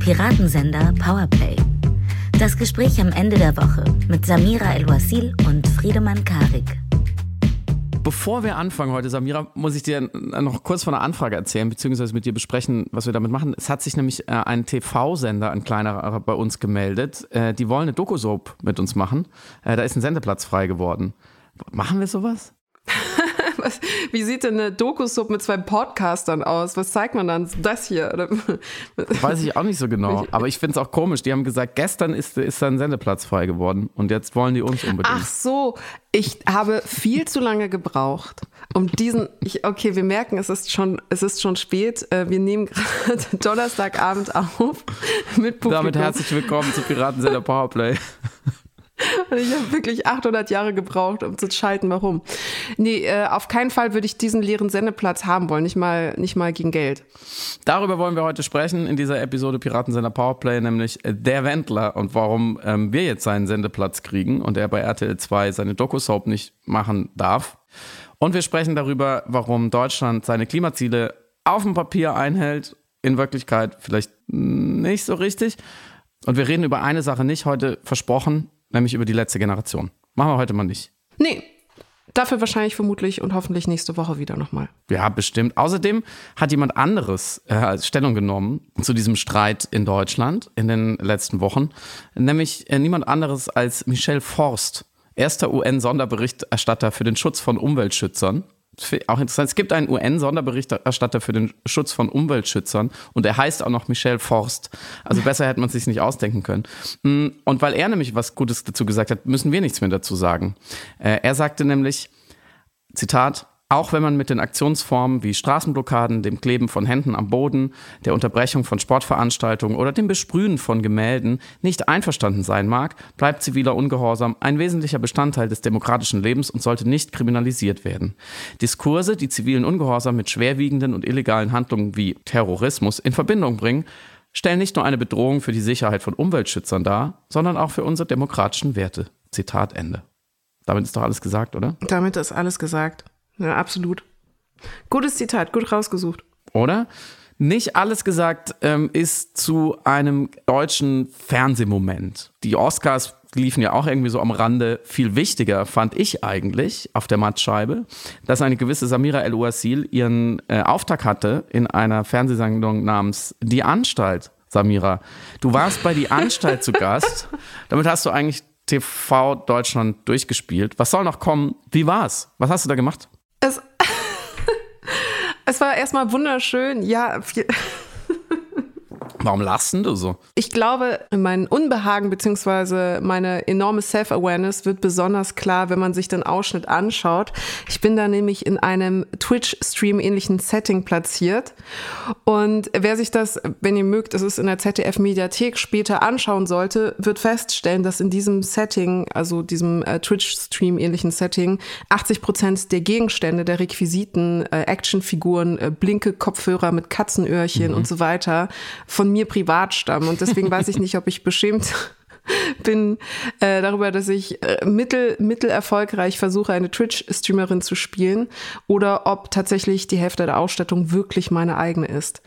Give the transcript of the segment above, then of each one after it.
Piratensender Powerplay. Das Gespräch am Ende der Woche mit Samira El-Wasil und Friedemann Karik. Bevor wir anfangen heute, Samira, muss ich dir noch kurz von einer Anfrage erzählen, beziehungsweise mit dir besprechen, was wir damit machen. Es hat sich nämlich äh, ein TV-Sender, ein kleinerer, bei uns gemeldet. Äh, die wollen eine Doku-Soap mit uns machen. Äh, da ist ein Sendeplatz frei geworden. Machen wir sowas? Wie sieht denn eine Doku-Sub mit zwei Podcastern aus? Was zeigt man dann? Das hier? Weiß ich auch nicht so genau. Aber ich finde es auch komisch. Die haben gesagt, gestern ist, ist da ein Sendeplatz frei geworden und jetzt wollen die uns unbedingt. Ach so, ich habe viel zu lange gebraucht, um diesen. Ich, okay, wir merken, es ist schon, es ist schon spät. Äh, wir nehmen gerade Donnerstagabend auf mit Publikum. Damit herzlich willkommen zu Piratensender Powerplay. Und ich habe wirklich 800 Jahre gebraucht, um zu schalten, warum. Nee, äh, auf keinen Fall würde ich diesen leeren Sendeplatz haben wollen, nicht mal, nicht mal gegen Geld. Darüber wollen wir heute sprechen in dieser Episode Piratensender Powerplay, nämlich der Wendler und warum ähm, wir jetzt seinen Sendeplatz kriegen und er bei RTL 2 seine Doku-Soap nicht machen darf. Und wir sprechen darüber, warum Deutschland seine Klimaziele auf dem Papier einhält, in Wirklichkeit vielleicht nicht so richtig. Und wir reden über eine Sache nicht heute versprochen, nämlich über die letzte Generation. Machen wir heute mal nicht. Nee, Dafür wahrscheinlich vermutlich und hoffentlich nächste Woche wieder nochmal. Ja, bestimmt. Außerdem hat jemand anderes äh, Stellung genommen zu diesem Streit in Deutschland in den letzten Wochen, nämlich äh, niemand anderes als Michel Forst, erster UN-Sonderberichterstatter für den Schutz von Umweltschützern auch interessant. Es gibt einen UN-Sonderberichterstatter für den Schutz von Umweltschützern und er heißt auch noch Michel Forst. Also besser hätte man es sich nicht ausdenken können. Mm, und weil er nämlich was Gutes dazu gesagt hat, müssen wir nichts mehr dazu sagen. Äh, er sagte nämlich, Zitat, auch wenn man mit den Aktionsformen wie Straßenblockaden, dem Kleben von Händen am Boden, der Unterbrechung von Sportveranstaltungen oder dem Besprühen von Gemälden nicht einverstanden sein mag, bleibt ziviler Ungehorsam ein wesentlicher Bestandteil des demokratischen Lebens und sollte nicht kriminalisiert werden. Diskurse, die zivilen Ungehorsam mit schwerwiegenden und illegalen Handlungen wie Terrorismus in Verbindung bringen, stellen nicht nur eine Bedrohung für die Sicherheit von Umweltschützern dar, sondern auch für unsere demokratischen Werte. Zitat Ende. Damit ist doch alles gesagt, oder? Damit ist alles gesagt. Ja, absolut. Gutes Zitat, gut rausgesucht. Oder? Nicht alles gesagt ähm, ist zu einem deutschen Fernsehmoment. Die Oscars liefen ja auch irgendwie so am Rande. Viel wichtiger fand ich eigentlich auf der Mattscheibe, dass eine gewisse Samira El-Ouasil ihren äh, Auftakt hatte in einer Fernsehsendung namens Die Anstalt. Samira, du warst bei Die Anstalt zu Gast. Damit hast du eigentlich TV Deutschland durchgespielt. Was soll noch kommen? Wie war's? Was hast du da gemacht? Es, es war erstmal wunderschön. Ja, viel, Warum lachst du so? Ich glaube, mein Unbehagen bzw. meine enorme Self-Awareness wird besonders klar, wenn man sich den Ausschnitt anschaut. Ich bin da nämlich in einem Twitch-Stream-ähnlichen Setting platziert. Und wer sich das, wenn ihr mögt, es ist in der ZDF-Mediathek später anschauen sollte, wird feststellen, dass in diesem Setting, also diesem äh, Twitch-Stream-ähnlichen Setting, 80 Prozent der Gegenstände, der Requisiten, äh, Actionfiguren, äh, blinke Kopfhörer mit Katzenöhrchen mhm. und so weiter von mir privat stammen. Und deswegen weiß ich nicht, ob ich beschämt bin äh, darüber, dass ich äh, mittel, mittel erfolgreich versuche, eine Twitch-Streamerin zu spielen oder ob tatsächlich die Hälfte der Ausstattung wirklich meine eigene ist.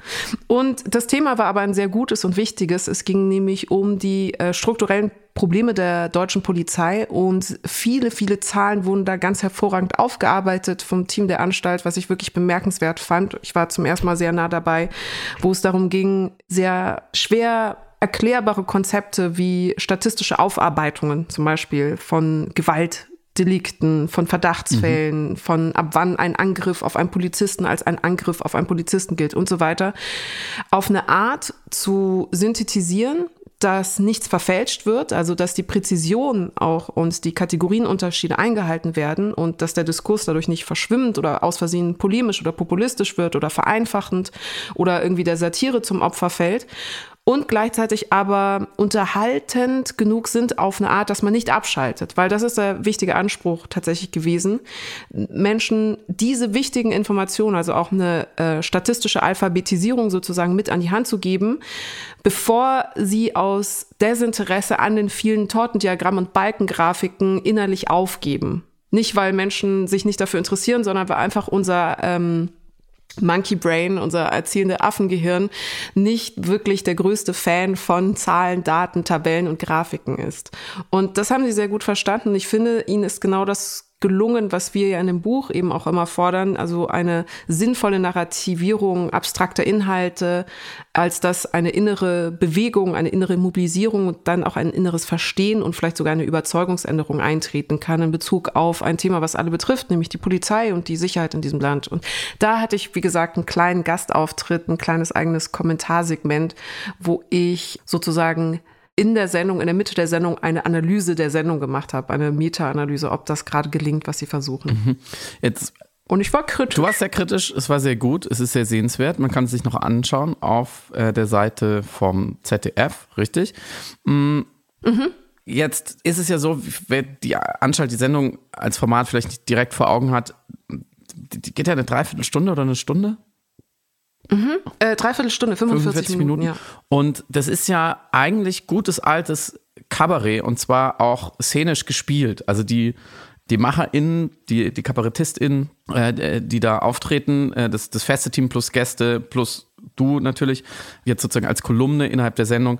Und das Thema war aber ein sehr gutes und wichtiges. Es ging nämlich um die äh, strukturellen Probleme der deutschen Polizei und viele, viele Zahlen wurden da ganz hervorragend aufgearbeitet vom Team der Anstalt, was ich wirklich bemerkenswert fand. Ich war zum ersten Mal sehr nah dabei, wo es darum ging, sehr schwer erklärbare Konzepte wie statistische Aufarbeitungen zum Beispiel von Gewaltdelikten, von Verdachtsfällen, mhm. von ab wann ein Angriff auf einen Polizisten als ein Angriff auf einen Polizisten gilt und so weiter, auf eine Art zu synthetisieren, dass nichts verfälscht wird, also dass die Präzision auch und die Kategorienunterschiede eingehalten werden und dass der Diskurs dadurch nicht verschwimmt oder aus Versehen polemisch oder populistisch wird oder vereinfachend oder irgendwie der Satire zum Opfer fällt und gleichzeitig aber unterhaltend genug sind auf eine Art, dass man nicht abschaltet, weil das ist der wichtige Anspruch tatsächlich gewesen, Menschen diese wichtigen Informationen, also auch eine äh, statistische Alphabetisierung sozusagen mit an die Hand zu geben, bevor sie aus Desinteresse an den vielen Tortendiagrammen und Balkengrafiken innerlich aufgeben. Nicht, weil Menschen sich nicht dafür interessieren, sondern weil einfach unser ähm, Monkey Brain, unser erzählende Affengehirn, nicht wirklich der größte Fan von Zahlen, Daten, Tabellen und Grafiken ist. Und das haben sie sehr gut verstanden. Ich finde, ihnen ist genau das gelungen, was wir ja in dem Buch eben auch immer fordern, also eine sinnvolle Narrativierung abstrakter Inhalte, als dass eine innere Bewegung, eine innere Mobilisierung und dann auch ein inneres Verstehen und vielleicht sogar eine Überzeugungsänderung eintreten kann in Bezug auf ein Thema, was alle betrifft, nämlich die Polizei und die Sicherheit in diesem Land. Und da hatte ich, wie gesagt, einen kleinen Gastauftritt, ein kleines eigenes Kommentarsegment, wo ich sozusagen in der Sendung, in der Mitte der Sendung eine Analyse der Sendung gemacht habe, eine Meta-Analyse, ob das gerade gelingt, was sie versuchen. Mhm. Jetzt und ich war kritisch. Du warst sehr kritisch, es war sehr gut, es ist sehr sehenswert. Man kann es sich noch anschauen auf äh, der Seite vom ZDF, richtig? Mhm. Mhm. Jetzt ist es ja so, wer die Anstalt die Sendung als Format vielleicht nicht direkt vor Augen hat, die geht ja eine Dreiviertelstunde oder eine Stunde? Mhm. Äh, Dreiviertelstunde, 45, 45 Minuten. Minuten. Ja. Und das ist ja eigentlich gutes altes Kabarett und zwar auch szenisch gespielt. Also die, die MacherInnen, die, die KabarettistInnen, äh, die da auftreten, äh, das, das feste Team plus Gäste plus du natürlich, jetzt sozusagen als Kolumne innerhalb der Sendung,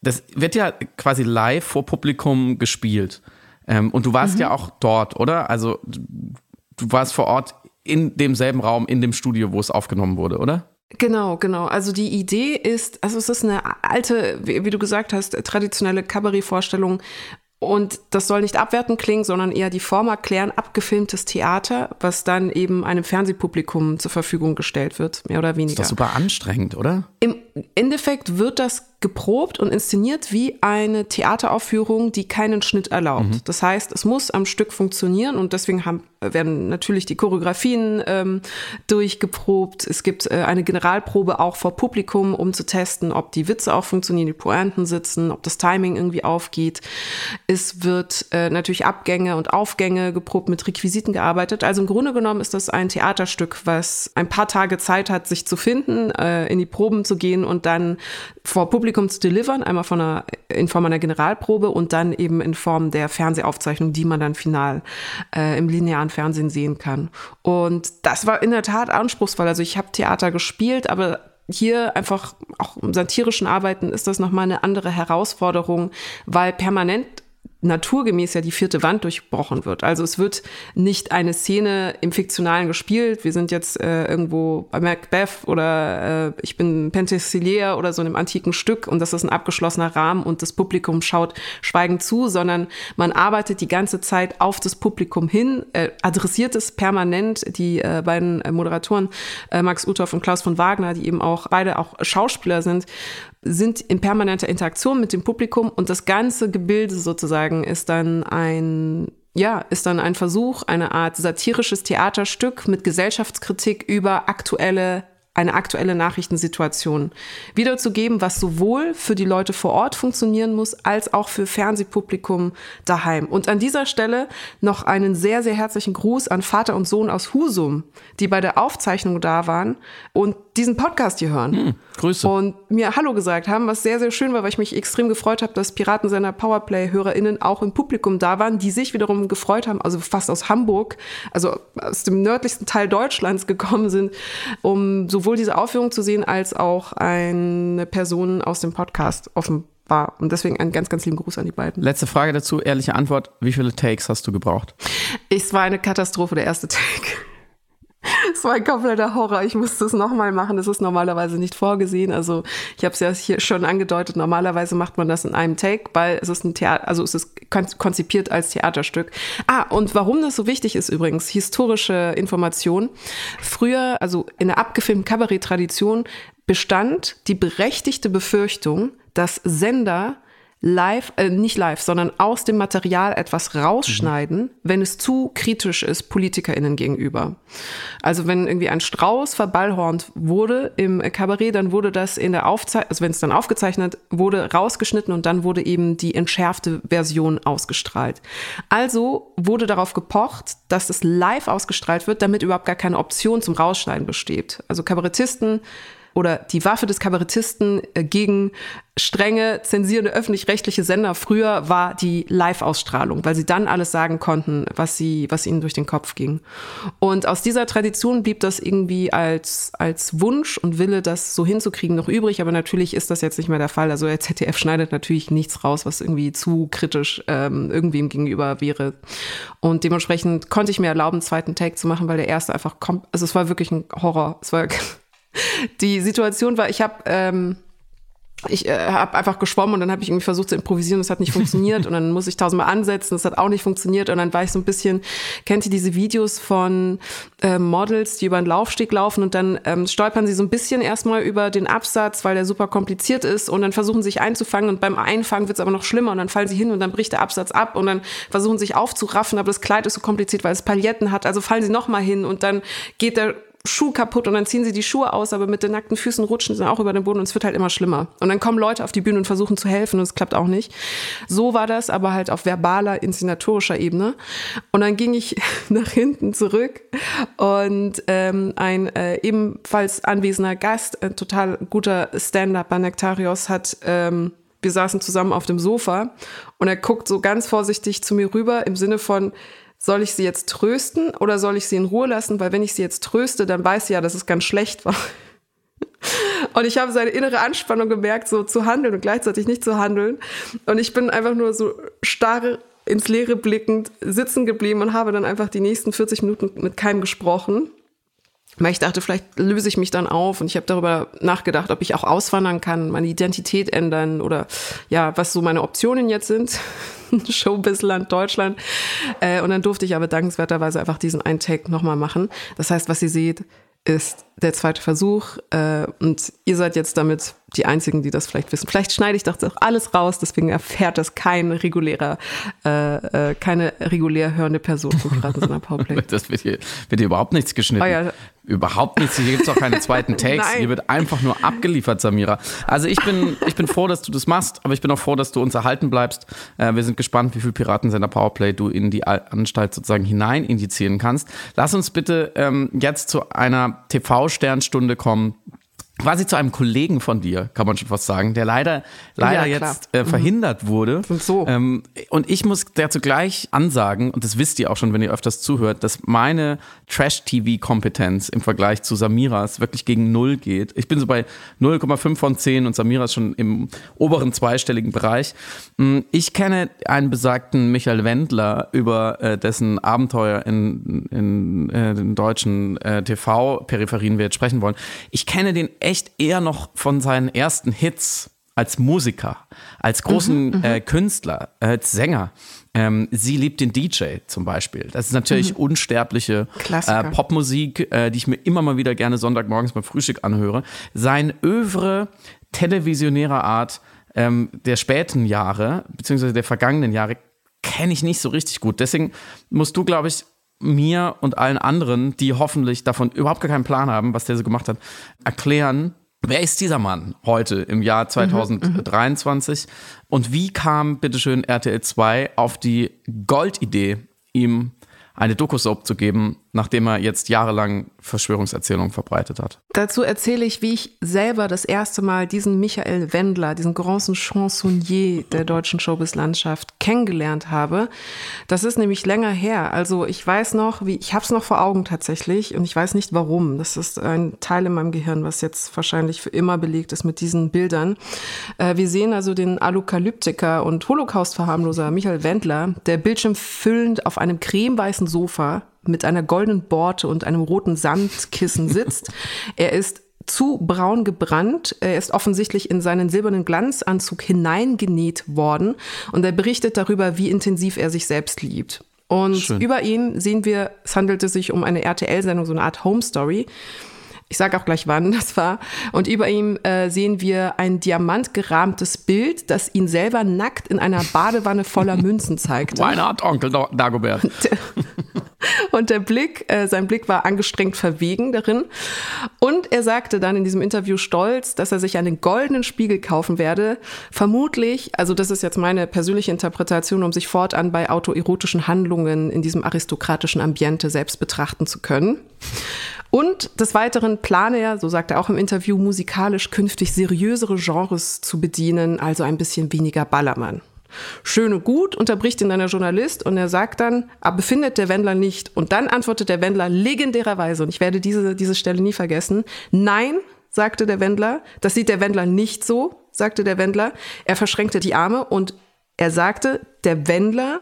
das wird ja quasi live vor Publikum gespielt. Ähm, und du warst mhm. ja auch dort, oder? Also du warst vor Ort in demselben Raum, in dem Studio, wo es aufgenommen wurde, oder? Genau, genau. Also die Idee ist, also es ist eine alte, wie, wie du gesagt hast, traditionelle Kabarettvorstellung, und das soll nicht abwertend klingen, sondern eher die Form erklären, abgefilmtes Theater, was dann eben einem Fernsehpublikum zur Verfügung gestellt wird, mehr oder weniger. Das ist doch super anstrengend, oder? Im Endeffekt wird das geprobt und inszeniert wie eine Theateraufführung, die keinen Schnitt erlaubt. Mhm. Das heißt, es muss am Stück funktionieren und deswegen haben, werden natürlich die Choreografien ähm, durchgeprobt. Es gibt äh, eine Generalprobe auch vor Publikum, um zu testen, ob die Witze auch funktionieren, die Pointen sitzen, ob das Timing irgendwie aufgeht. Es wird äh, natürlich Abgänge und Aufgänge geprobt, mit Requisiten gearbeitet. Also im Grunde genommen ist das ein Theaterstück, was ein paar Tage Zeit hat, sich zu finden, äh, in die Proben zu gehen und dann vor Publikum zu delivern, einmal von einer, in Form einer Generalprobe und dann eben in Form der Fernsehaufzeichnung, die man dann final äh, im linearen Fernsehen sehen kann. Und das war in der Tat anspruchsvoll. Also ich habe Theater gespielt, aber hier einfach auch im satirischen Arbeiten ist das nochmal eine andere Herausforderung, weil permanent naturgemäß ja die vierte Wand durchbrochen wird. Also es wird nicht eine Szene im Fiktionalen gespielt. Wir sind jetzt äh, irgendwo bei Macbeth oder äh, ich bin Penthesilea oder so einem antiken Stück und das ist ein abgeschlossener Rahmen und das Publikum schaut schweigend zu, sondern man arbeitet die ganze Zeit auf das Publikum hin, äh, adressiert es permanent. Die äh, beiden Moderatoren, äh, Max Uthoff und Klaus von Wagner, die eben auch beide auch Schauspieler sind, sind in permanenter Interaktion mit dem Publikum und das ganze Gebilde sozusagen ist dann ein ja, ist dann ein Versuch, eine Art satirisches Theaterstück mit Gesellschaftskritik über aktuelle eine aktuelle Nachrichtensituation wiederzugeben, was sowohl für die Leute vor Ort funktionieren muss, als auch für Fernsehpublikum daheim. Und an dieser Stelle noch einen sehr, sehr herzlichen Gruß an Vater und Sohn aus Husum, die bei der Aufzeichnung da waren und diesen Podcast hier hören. Hm, Grüße. Und mir Hallo gesagt haben, was sehr, sehr schön war, weil ich mich extrem gefreut habe, dass Piratensender Powerplay-HörerInnen auch im Publikum da waren, die sich wiederum gefreut haben, also fast aus Hamburg, also aus dem nördlichsten Teil Deutschlands gekommen sind, um sowohl diese Aufführung zu sehen, als auch eine Person aus dem Podcast offenbar. Und deswegen einen ganz, ganz lieben Gruß an die beiden. Letzte Frage dazu, ehrliche Antwort. Wie viele Takes hast du gebraucht? Es war eine Katastrophe, der erste Take. Es war ein kompletter Horror. Ich musste es nochmal machen. Das ist normalerweise nicht vorgesehen. Also ich habe es ja hier schon angedeutet. Normalerweise macht man das in einem Take, weil es ist ein Theater, also es ist konzipiert als Theaterstück. Ah, und warum das so wichtig ist übrigens, historische Information. Früher, also in der abgefilmten Kabarett-Tradition, bestand die berechtigte Befürchtung, dass Sender live, äh, nicht live, sondern aus dem Material etwas rausschneiden, mhm. wenn es zu kritisch ist PolitikerInnen gegenüber. Also wenn irgendwie ein Strauß verballhornt wurde im Kabarett, dann wurde das in der Aufzeichnung, also wenn es dann aufgezeichnet wurde, rausgeschnitten und dann wurde eben die entschärfte Version ausgestrahlt. Also wurde darauf gepocht, dass es live ausgestrahlt wird, damit überhaupt gar keine Option zum Rausschneiden besteht. Also Kabarettisten oder die Waffe des Kabarettisten äh, gegen strenge, zensierende öffentlich-rechtliche Sender früher war die Live-Ausstrahlung, weil sie dann alles sagen konnten, was sie, was ihnen durch den Kopf ging. Und aus dieser Tradition blieb das irgendwie als, als Wunsch und Wille, das so hinzukriegen, noch übrig. Aber natürlich ist das jetzt nicht mehr der Fall. Also der ZDF schneidet natürlich nichts raus, was irgendwie zu kritisch ähm, irgendwem gegenüber wäre. Und dementsprechend konnte ich mir erlauben, einen zweiten Take zu machen, weil der erste einfach kommt. Also es war wirklich ein Horror. Es war die Situation war, ich habe ähm, ich äh, habe einfach geschwommen und dann habe ich irgendwie versucht zu improvisieren, das hat nicht funktioniert und dann muss ich tausendmal ansetzen, das hat auch nicht funktioniert und dann war ich so ein bisschen, kennt ihr diese Videos von äh, Models, die über einen Laufsteg laufen und dann ähm, stolpern sie so ein bisschen erstmal über den Absatz, weil der super kompliziert ist und dann versuchen sie sich einzufangen und beim Einfangen wird es aber noch schlimmer und dann fallen sie hin und dann bricht der Absatz ab und dann versuchen sie sich aufzuraffen, aber das Kleid ist so kompliziert, weil es Pailletten hat, also fallen sie nochmal hin und dann geht der Schuh kaputt und dann ziehen sie die Schuhe aus, aber mit den nackten Füßen rutschen sie auch über den Boden und es wird halt immer schlimmer. Und dann kommen Leute auf die Bühne und versuchen zu helfen und es klappt auch nicht. So war das, aber halt auf verbaler, inszenatorischer Ebene. Und dann ging ich nach hinten zurück und ähm, ein äh, ebenfalls anwesender Gast, ein total guter Stand-up bei Nektarios, hat ähm, wir saßen zusammen auf dem Sofa und er guckt so ganz vorsichtig zu mir rüber im Sinne von, soll ich sie jetzt trösten oder soll ich sie in Ruhe lassen? Weil wenn ich sie jetzt tröste, dann weiß sie ja, dass es ganz schlecht war. Und ich habe seine innere Anspannung gemerkt, so zu handeln und gleichzeitig nicht zu handeln. Und ich bin einfach nur so starr ins Leere blickend sitzen geblieben und habe dann einfach die nächsten 40 Minuten mit keinem gesprochen. Weil ich dachte, vielleicht löse ich mich dann auf und ich habe darüber nachgedacht, ob ich auch auswandern kann, meine Identität ändern oder ja, was so meine Optionen jetzt sind. Showbizland Deutschland. Äh, und dann durfte ich aber dankenswerterweise einfach diesen einen Take nochmal machen. Das heißt, was ihr seht, ist der zweite Versuch. Äh, und ihr seid jetzt damit die Einzigen, die das vielleicht wissen. Vielleicht schneide ich das auch alles raus, deswegen erfährt das kein regulärer, äh, äh, keine regulär hörende Person gerade in so einer Powerplay. Das wird hier, wird hier überhaupt nichts geschnitten. Oh ja. Überhaupt nichts. Hier gibt es auch keine zweiten Takes. Hier wird einfach nur abgeliefert, Samira. Also ich bin, ich bin froh, dass du das machst, aber ich bin auch froh, dass du uns erhalten bleibst. Äh, wir sind gespannt, wie viel Piratensender Powerplay du in die Anstalt sozusagen hinein indizieren kannst. Lass uns bitte ähm, jetzt zu einer TV-Sternstunde kommen, quasi zu einem Kollegen von dir, kann man schon fast sagen, der leider, leider ja, jetzt äh, verhindert mhm. wurde. Und so. Ähm, und ich muss dazu gleich ansagen, und das wisst ihr auch schon, wenn ihr öfters zuhört, dass meine Trash-TV-Kompetenz im Vergleich zu Samiras wirklich gegen Null geht. Ich bin so bei 0,5 von 10 und Samira ist schon im oberen zweistelligen Bereich. Mm, ich kenne einen besagten Michael Wendler über äh, dessen Abenteuer in, in, äh, den deutschen äh, TV-Peripherien wir jetzt sprechen wollen. Ich kenne den echt eher noch von seinen ersten Hits als Musiker, als großen mhm, mhm. äh, Künstler, als Sänger. Ähm, sie liebt den DJ zum Beispiel. Das ist natürlich mhm. unsterbliche äh, Popmusik, äh, die ich mir immer mal wieder gerne Sonntagmorgens beim Frühstück anhöre. Sein Övre televisionärer Art ähm, der späten Jahre, beziehungsweise der vergangenen Jahre, kenne ich nicht so richtig gut. Deswegen musst du, glaube ich, mir und allen anderen, die hoffentlich davon überhaupt gar keinen Plan haben, was der so gemacht hat, erklären, wer ist dieser Mann heute im Jahr 2023 mhm, und wie kam bitteschön RTL 2 auf die Goldidee, ihm eine Doku-Soap zu geben, nachdem er jetzt jahrelang Verschwörungserzählungen verbreitet hat. Dazu erzähle ich, wie ich selber das erste Mal diesen Michael Wendler, diesen großen Chansonnier der deutschen Showbiz-Landschaft kennengelernt habe. Das ist nämlich länger her. Also ich weiß noch, wie ich habe es noch vor Augen tatsächlich und ich weiß nicht warum. Das ist ein Teil in meinem Gehirn, was jetzt wahrscheinlich für immer belegt ist mit diesen Bildern. Äh, wir sehen also den Alukalyptiker und Holocaust-Verharmloser Michael Wendler, der bildschirmfüllend auf einem cremeweißen Sofa mit einer goldenen Borte und einem roten Sandkissen sitzt. er ist zu braun gebrannt. Er ist offensichtlich in seinen silbernen Glanzanzug hineingenäht worden und er berichtet darüber, wie intensiv er sich selbst liebt. Und Schön. über ihn sehen wir, es handelte sich um eine RTL-Sendung, so eine Art Home Story. Ich sage auch gleich, wann das war. Und über ihm äh, sehen wir ein diamantgerahmtes Bild, das ihn selber nackt in einer Badewanne voller Münzen zeigt. Why not, Onkel Dagobert? Und der Blick, äh, sein Blick war angestrengt verwegen darin. Und er sagte dann in diesem Interview stolz, dass er sich einen goldenen Spiegel kaufen werde. Vermutlich, also das ist jetzt meine persönliche Interpretation, um sich fortan bei autoerotischen Handlungen in diesem aristokratischen Ambiente selbst betrachten zu können. Und des Weiteren plane er, so sagt er auch im Interview, musikalisch künftig seriösere Genres zu bedienen, also ein bisschen weniger Ballermann. Schön und gut, unterbricht ihn dann der Journalist und er sagt dann, aber findet der Wendler nicht. Und dann antwortet der Wendler legendärerweise, und ich werde diese, diese Stelle nie vergessen, nein, sagte der Wendler, das sieht der Wendler nicht so, sagte der Wendler. Er verschränkte die Arme und er sagte, der Wendler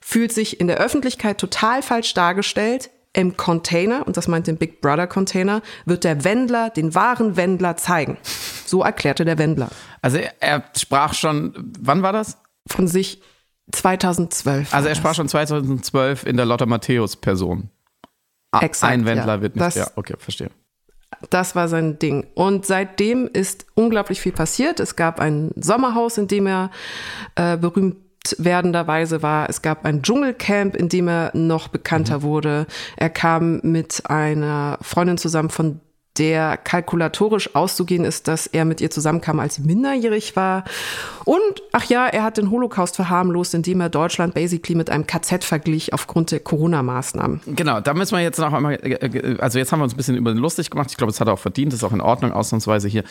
fühlt sich in der Öffentlichkeit total falsch dargestellt. Im Container, und das meint den Big Brother Container, wird der Wendler den wahren Wendler zeigen. So erklärte der Wendler. Also er, er sprach schon, wann war das? Von sich 2012. Also er sprach schon 2012 in der Lotta Matthäus Person. Exakt, Ein Wendler ja. wird nicht. Das- ja, okay, verstehe. Das war sein Ding. Und seitdem ist unglaublich viel passiert. Es gab ein Sommerhaus, in dem er äh, berühmt werdenderweise war. Es gab ein Dschungelcamp, in dem er noch bekannter wurde. Er kam mit einer Freundin zusammen, von der kalkulatorisch auszugehen ist, dass er mit ihr zusammenkam, als sie minderjährig war. Und, ach ja, er hat den Holocaust verharmlost, indem er Deutschland basically mit einem KZ verglich aufgrund der Corona-Maßnahmen. Genau, da müssen wir jetzt noch einmal, äh, also jetzt haben wir uns ein bisschen über den lustig gemacht. Ich glaube, das hat er auch verdient, das ist auch in Ordnung, ausnahmsweise hier.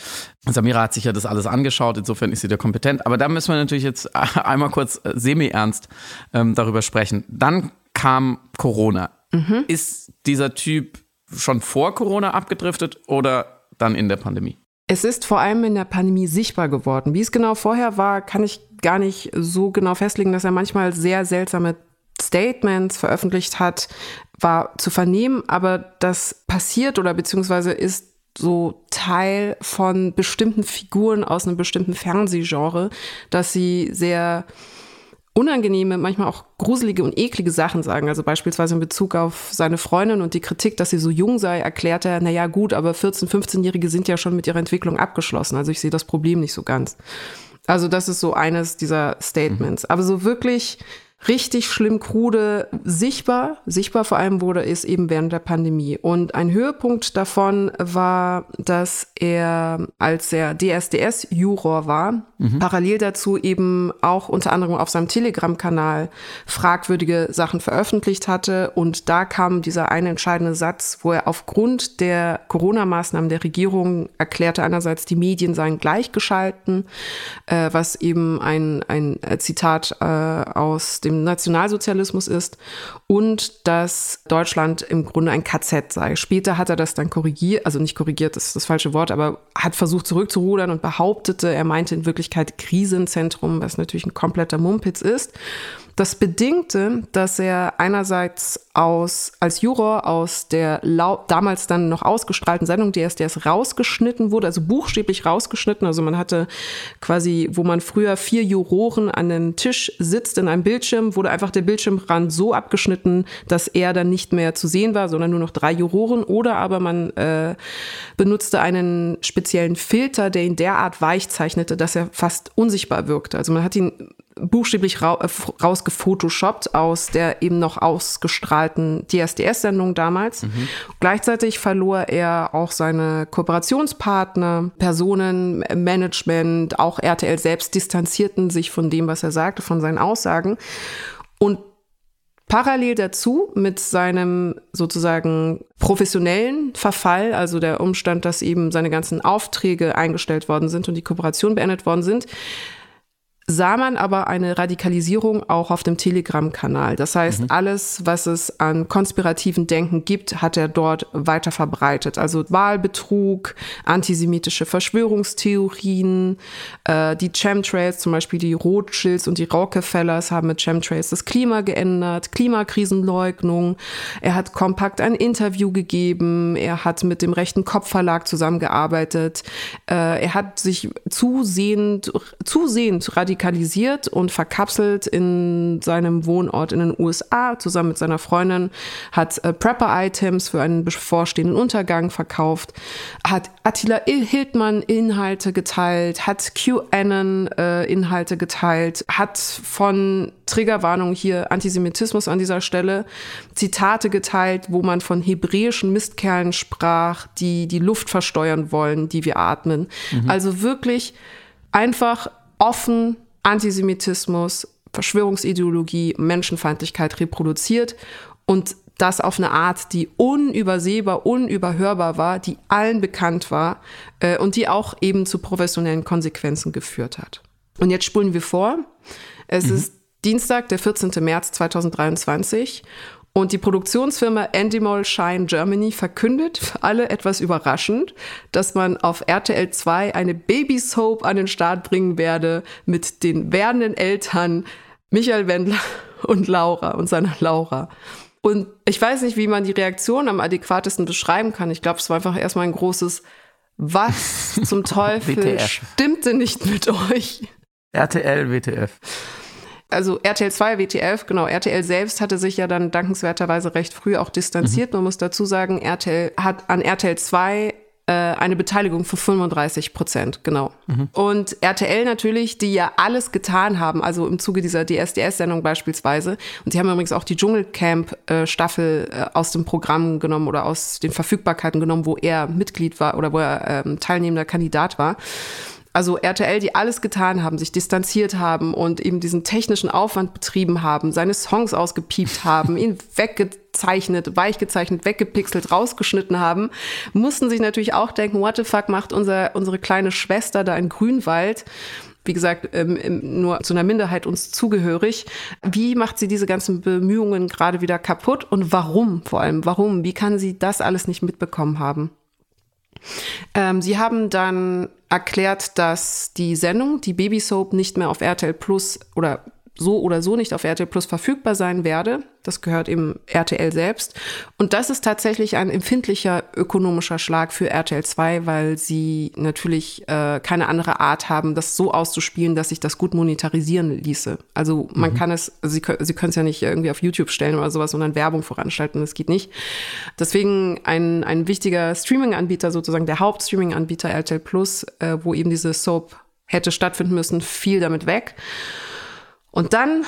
Samira hat sich ja das alles angeschaut, insofern ist sie da kompetent. Aber da müssen wir natürlich jetzt einmal kurz äh, semi-ernst ähm, darüber sprechen. Dann kam Corona. Ist dieser Typ schon vor Corona abgedriftet oder dann in der Pandemie? Es ist vor allem in der Pandemie sichtbar geworden. Wie es genau vorher war, kann ich gar nicht so genau festlegen, dass er manchmal sehr seltsame Statements veröffentlicht hat, war zu vernehmen, aber das passiert oder beziehungsweise ist so Teil von bestimmten Figuren aus einem bestimmten Fernsehgenre, dass sie sehr unangenehme, manchmal auch gruselige und eklige Sachen sagen. Also beispielsweise in Bezug auf seine Freundin und die Kritik, dass sie so jung sei, erklärt er, naja gut, aber 14-, 15-Jährige sind ja schon mit ihrer Entwicklung abgeschlossen. Also ich sehe das Problem nicht so ganz. Also das ist so eines dieser Statements. Aber so wirklich richtig schlimm krude sichtbar, sichtbar vor allem wurde es eben während der Pandemie. Und ein Höhepunkt davon war, dass er, als er DSDS-Juror war, parallel dazu eben auch unter anderem auf seinem Telegram-Kanal fragwürdige Sachen veröffentlicht hatte. Und da kam dieser eine entscheidende Satz, wo er aufgrund der Corona-Maßnahmen der Regierung erklärte, einerseits die Medien seien gleichgeschalten, äh, was eben ein, ein Zitat äh, aus dem Nationalsozialismus ist und dass Deutschland im Grunde ein KZ sei. Später hat er das dann korrigiert, also nicht korrigiert, das ist das falsche Wort, aber hat versucht zurückzurudern und behauptete, er meinte in Wirklichkeit Krisenzentrum, was natürlich ein kompletter Mumpitz ist. Das bedingte, dass er einerseits aus, als Juror aus der lau damals dann noch ausgestrahlten Sendung DSDS rausgeschnitten wurde, also buchstäblich rausgeschnitten. Also man hatte quasi, wo man früher vier Juroren an einem Tisch sitzt in einem Bildschirm, wurde einfach der Bildschirmrand so abgeschnitten, dass er dann nicht mehr zu sehen war, sondern nur noch drei Juroren. Oder aber man äh, benutzte einen speziellen Filter, der ihn derart weich zeichnete, dass er fast unsichtbar wirkte. Also man hat ihn buchstäblich ra äh, rausgefotoshoppt aus der eben noch ausgestrahlten DSDS-Sendung damals. Gleichzeitig verlor er auch seine Kooperationspartner, Personen, Management, auch RTL selbst distanzierten sich von dem, was er sagte, von seinen Aussagen. Und Parallel dazu mit seinem sozusagen professionellen Verfall, also der Umstand, dass eben seine ganzen Aufträge eingestellt worden sind und die Kooperation beendet worden sind, sah man aber eine Radikalisierung auch auf dem Telegram-Kanal. Das heißt, alles, was es an konspirativen Denken gibt, hat er dort weiter verbreitet. Also Wahlbetrug, antisemitische Verschwörungstheorien, äh, die Chemtrails, zum Beispiel die Rothschilds und die Rockefellers haben mit Chemtrails das Klima geändert, Klimakrisenleugnung. Er hat kompakt ein Interview gegeben, er hat mit dem rechten Kopfverlag zusammengearbeitet, äh, er hat sich zusehend, zusehend radikalisiert radikalisiert und verkapselt in seinem Wohnort in den USA zusammen mit seiner Freundin, hat äh, Prepper-Items für einen bevorstehenden Untergang verkauft, hat Attila Hildmann Inhalte geteilt, hat QAnon-Inhalte äh, geteilt, hat von Triggerwarnung hier Antisemitismus an dieser Stelle Zitate geteilt, wo man von hebräischen Mistkerlen sprach, die die Luft versteuern wollen, die wir atmen. Mhm. Also wirklich einfach offen Antisemitismus, Verschwörungsideologie, Menschenfeindlichkeit reproduziert und das auf eine Art, die unübersehbar, unüberhörbar war, die allen bekannt war äh, und die auch eben zu professionellen Konsequenzen geführt hat. Und jetzt spulen wir vor. Es mhm. ist Dienstag, der 14. März 2023 und die Produktionsfirma Endemol Shine Germany verkündet, für alle etwas überraschend, dass man auf RTL 2 eine Baby-Soap an den Start bringen werde mit den werdenden Eltern Michael Wendler und Laura und seiner Laura. Und ich weiß nicht, wie man die Reaktion am adäquatesten beschreiben kann. Ich glaube, es war einfach erstmal ein großes Was zum Teufel stimmte nicht mit euch. RTL, WTF also RTL 2, WTF, genau, RTL selbst hatte sich ja dann dankenswerterweise recht früh auch distanziert. Mhm. Man muss dazu sagen, RTL hat an RTL 2 äh, eine Beteiligung von 35 Prozent, genau. Mhm. Und RTL natürlich, die ja alles getan haben, also im Zuge dieser DSDS-Sendung beispielsweise. Und sie haben übrigens auch die Dschungelcamp-Staffel äh, aus dem Programm genommen oder aus den Verfügbarkeiten genommen, wo er Mitglied war oder wo er ähm, teilnehmender Kandidat war also RTL, die alles getan haben, sich distanziert haben und eben diesen technischen Aufwand betrieben haben, seine Songs ausgepiept haben, ihn weggezeichnet, weichgezeichnet, weggepixelt, rausgeschnitten haben, mussten sich natürlich auch denken, what the fuck macht unser, unsere kleine Schwester da in Grünwald? wie gesagt, ähm, nur zu einer Minderheit uns zugehörig. Wie macht sie diese ganzen Bemühungen gerade wieder kaputt und warum vor allem? Warum? Wie kann sie das alles nicht mitbekommen haben? Ähm, sie haben dann erklärt, dass die Sendung, die Baby Soap, nicht mehr auf RTL Plus oder so oder so nicht auf RTL Plus verfügbar sein werde. Das gehört eben RTL selbst. Und das ist tatsächlich ein empfindlicher ökonomischer Schlag für RTL 2, weil sie natürlich äh, keine andere Art haben, das so auszuspielen, dass sich das gut monetarisieren ließe. Also man mhm. kann es, also sie, sie können es ja nicht irgendwie auf YouTube stellen oder sowas, sondern Werbung veranstalten. Das geht nicht. Deswegen ein, ein wichtiger Streaming-Anbieter, sozusagen der Hauptstreaming-Anbieter RTL Plus, äh, wo eben diese Soap hätte stattfinden müssen, fiel damit weg. Und dann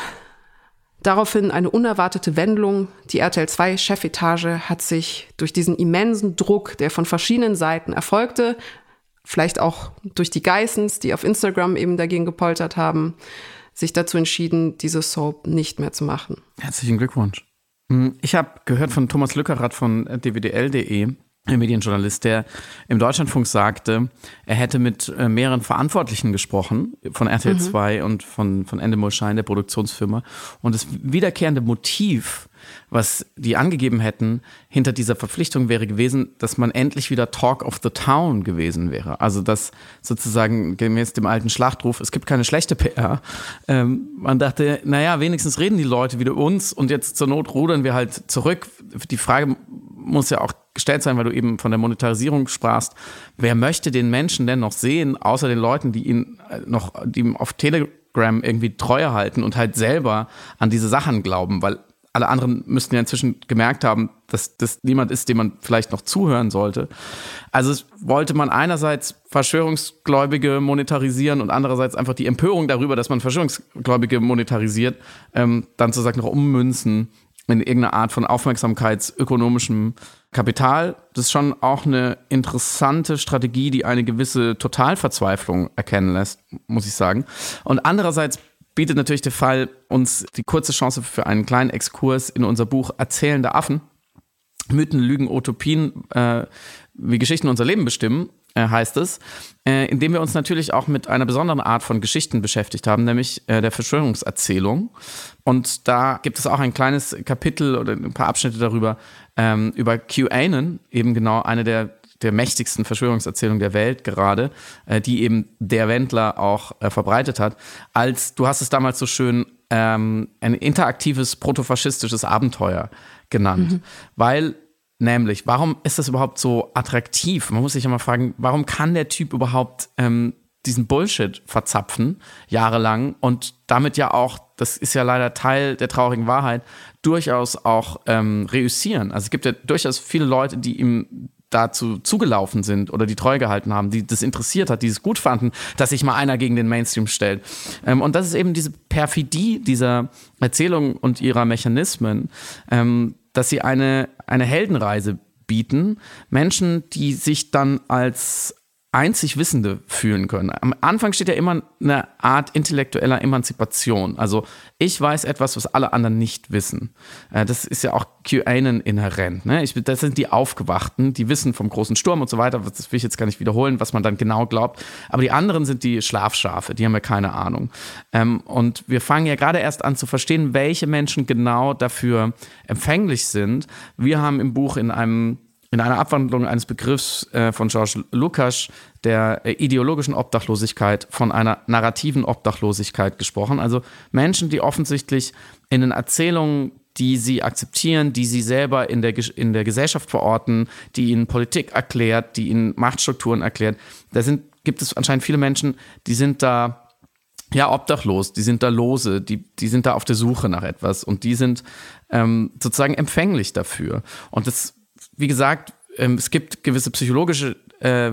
daraufhin eine unerwartete Wendung. Die RTL 2 Chefetage hat sich durch diesen immensen Druck, der von verschiedenen Seiten erfolgte, vielleicht auch durch die Geissens, die auf Instagram eben dagegen gepoltert haben, sich dazu entschieden, diese Soap nicht mehr zu machen. Herzlichen Glückwunsch. Hm, ich habe gehört von Thomas Lückerath von dwdl.de, Medienjournalist, der im Deutschlandfunk sagte, er hätte mit äh, mehreren Verantwortlichen gesprochen, von RTL mhm. 2 und von, von Endemol Shine, der Produktionsfirma. Und das wiederkehrende Motiv, was die angegeben hätten, hinter dieser Verpflichtung wäre gewesen, dass man endlich wieder Talk of the Town gewesen wäre. Also dass sozusagen gemäß dem alten Schlachtruf, es gibt keine schlechte PR. Ähm, man dachte, naja, wenigstens reden die Leute wieder uns und jetzt zur Not rudern wir halt zurück. Die Frage muss ja auch gestellt sein, weil du eben von der Monetarisierung sprachst. Wer möchte den Menschen denn noch sehen, außer den Leuten, die ihn äh, noch, die ihm auf Telegram irgendwie treu halten und halt selber an diese Sachen glauben, weil alle anderen müssten ja inzwischen gemerkt haben, dass das niemand ist, dem man vielleicht noch zuhören sollte. Also wollte man einerseits Verschwörungsgläubige monetarisieren und andererseits einfach die Empörung darüber, dass man Verschwörungsgläubige monetarisiert, ähm, dann sozusagen noch ummünzen in irgendeine Art von aufmerksamkeitsökonomischem Kapital. Das ist schon auch eine interessante Strategie, die eine gewisse Totalverzweiflung erkennen lässt, muss ich sagen. Und andererseits bietet natürlich der Fall uns die kurze Chance für einen kleinen Exkurs in unser Buch Erzählende Affen. Mythen, Lügen, Utopien, äh, wie Geschichten unser Leben bestimmen. Äh, heißt es, äh, indem wir uns natürlich auch mit einer besonderen Art von Geschichten beschäftigt haben, nämlich äh, der Verschwörungserzählung. Und da gibt es auch ein kleines Kapitel oder ein paar Abschnitte darüber, ähm, über QAnon, eben genau eine der der mächtigsten Verschwörungserzählungen der Welt gerade, äh, die eben der Wendler auch äh, verbreitet hat, als, du hast es damals so schön, ähm, ein interaktives protofaschistisches Abenteuer genannt. Mhm. Weil Nämlich, warum ist das überhaupt so attraktiv? Man muss sich ja mal fragen, warum kann der Typ überhaupt ähm, diesen Bullshit verzapfen, jahrelang und damit ja auch, das ist ja leider Teil der traurigen Wahrheit, durchaus auch ähm, reüssieren. Also es gibt ja durchaus viele Leute, die ihm dazu zugelaufen sind oder die treu gehalten haben, die das interessiert hat, die es gut fanden, dass sich mal einer gegen den Mainstream stellt. Ähm, und das ist eben diese Perfidie dieser Erzählung und ihrer Mechanismen, ähm, dass sie eine, eine Heldenreise bieten. Menschen, die sich dann als einzig Wissende fühlen können. Am Anfang steht ja immer eine Art intellektueller Emanzipation. Also ich weiß etwas, was alle anderen nicht wissen. Äh, das ist ja auch QAnon inhärent. Ne? Ich, das sind die Aufgewachten, die wissen vom großen Sturm und so weiter. Das will ich jetzt gar nicht wiederholen, was man dann genau glaubt. Aber die anderen sind die Schlafschafe, die haben ja keine Ahnung. Ähm, und wir fangen ja gerade erst an zu verstehen, welche Menschen genau dafür empfänglich sind. Wir haben im Buch in einem in einer Abwandlung eines Begriffs äh, von George Lukács, der äh, ideologischen Obdachlosigkeit, von einer narrativen Obdachlosigkeit gesprochen. Also Menschen, die offensichtlich in den Erzählungen, die sie akzeptieren, die sie selber in der, in der Gesellschaft verorten, die ihnen Politik erklärt, die ihnen Machtstrukturen erklärt, da sind, gibt es anscheinend viele Menschen, die sind da ja, obdachlos, die sind da lose, die, die sind da auf der Suche nach etwas und die sind ähm, sozusagen empfänglich dafür. Und das wie gesagt, ähm, es gibt gewisse psychologische äh,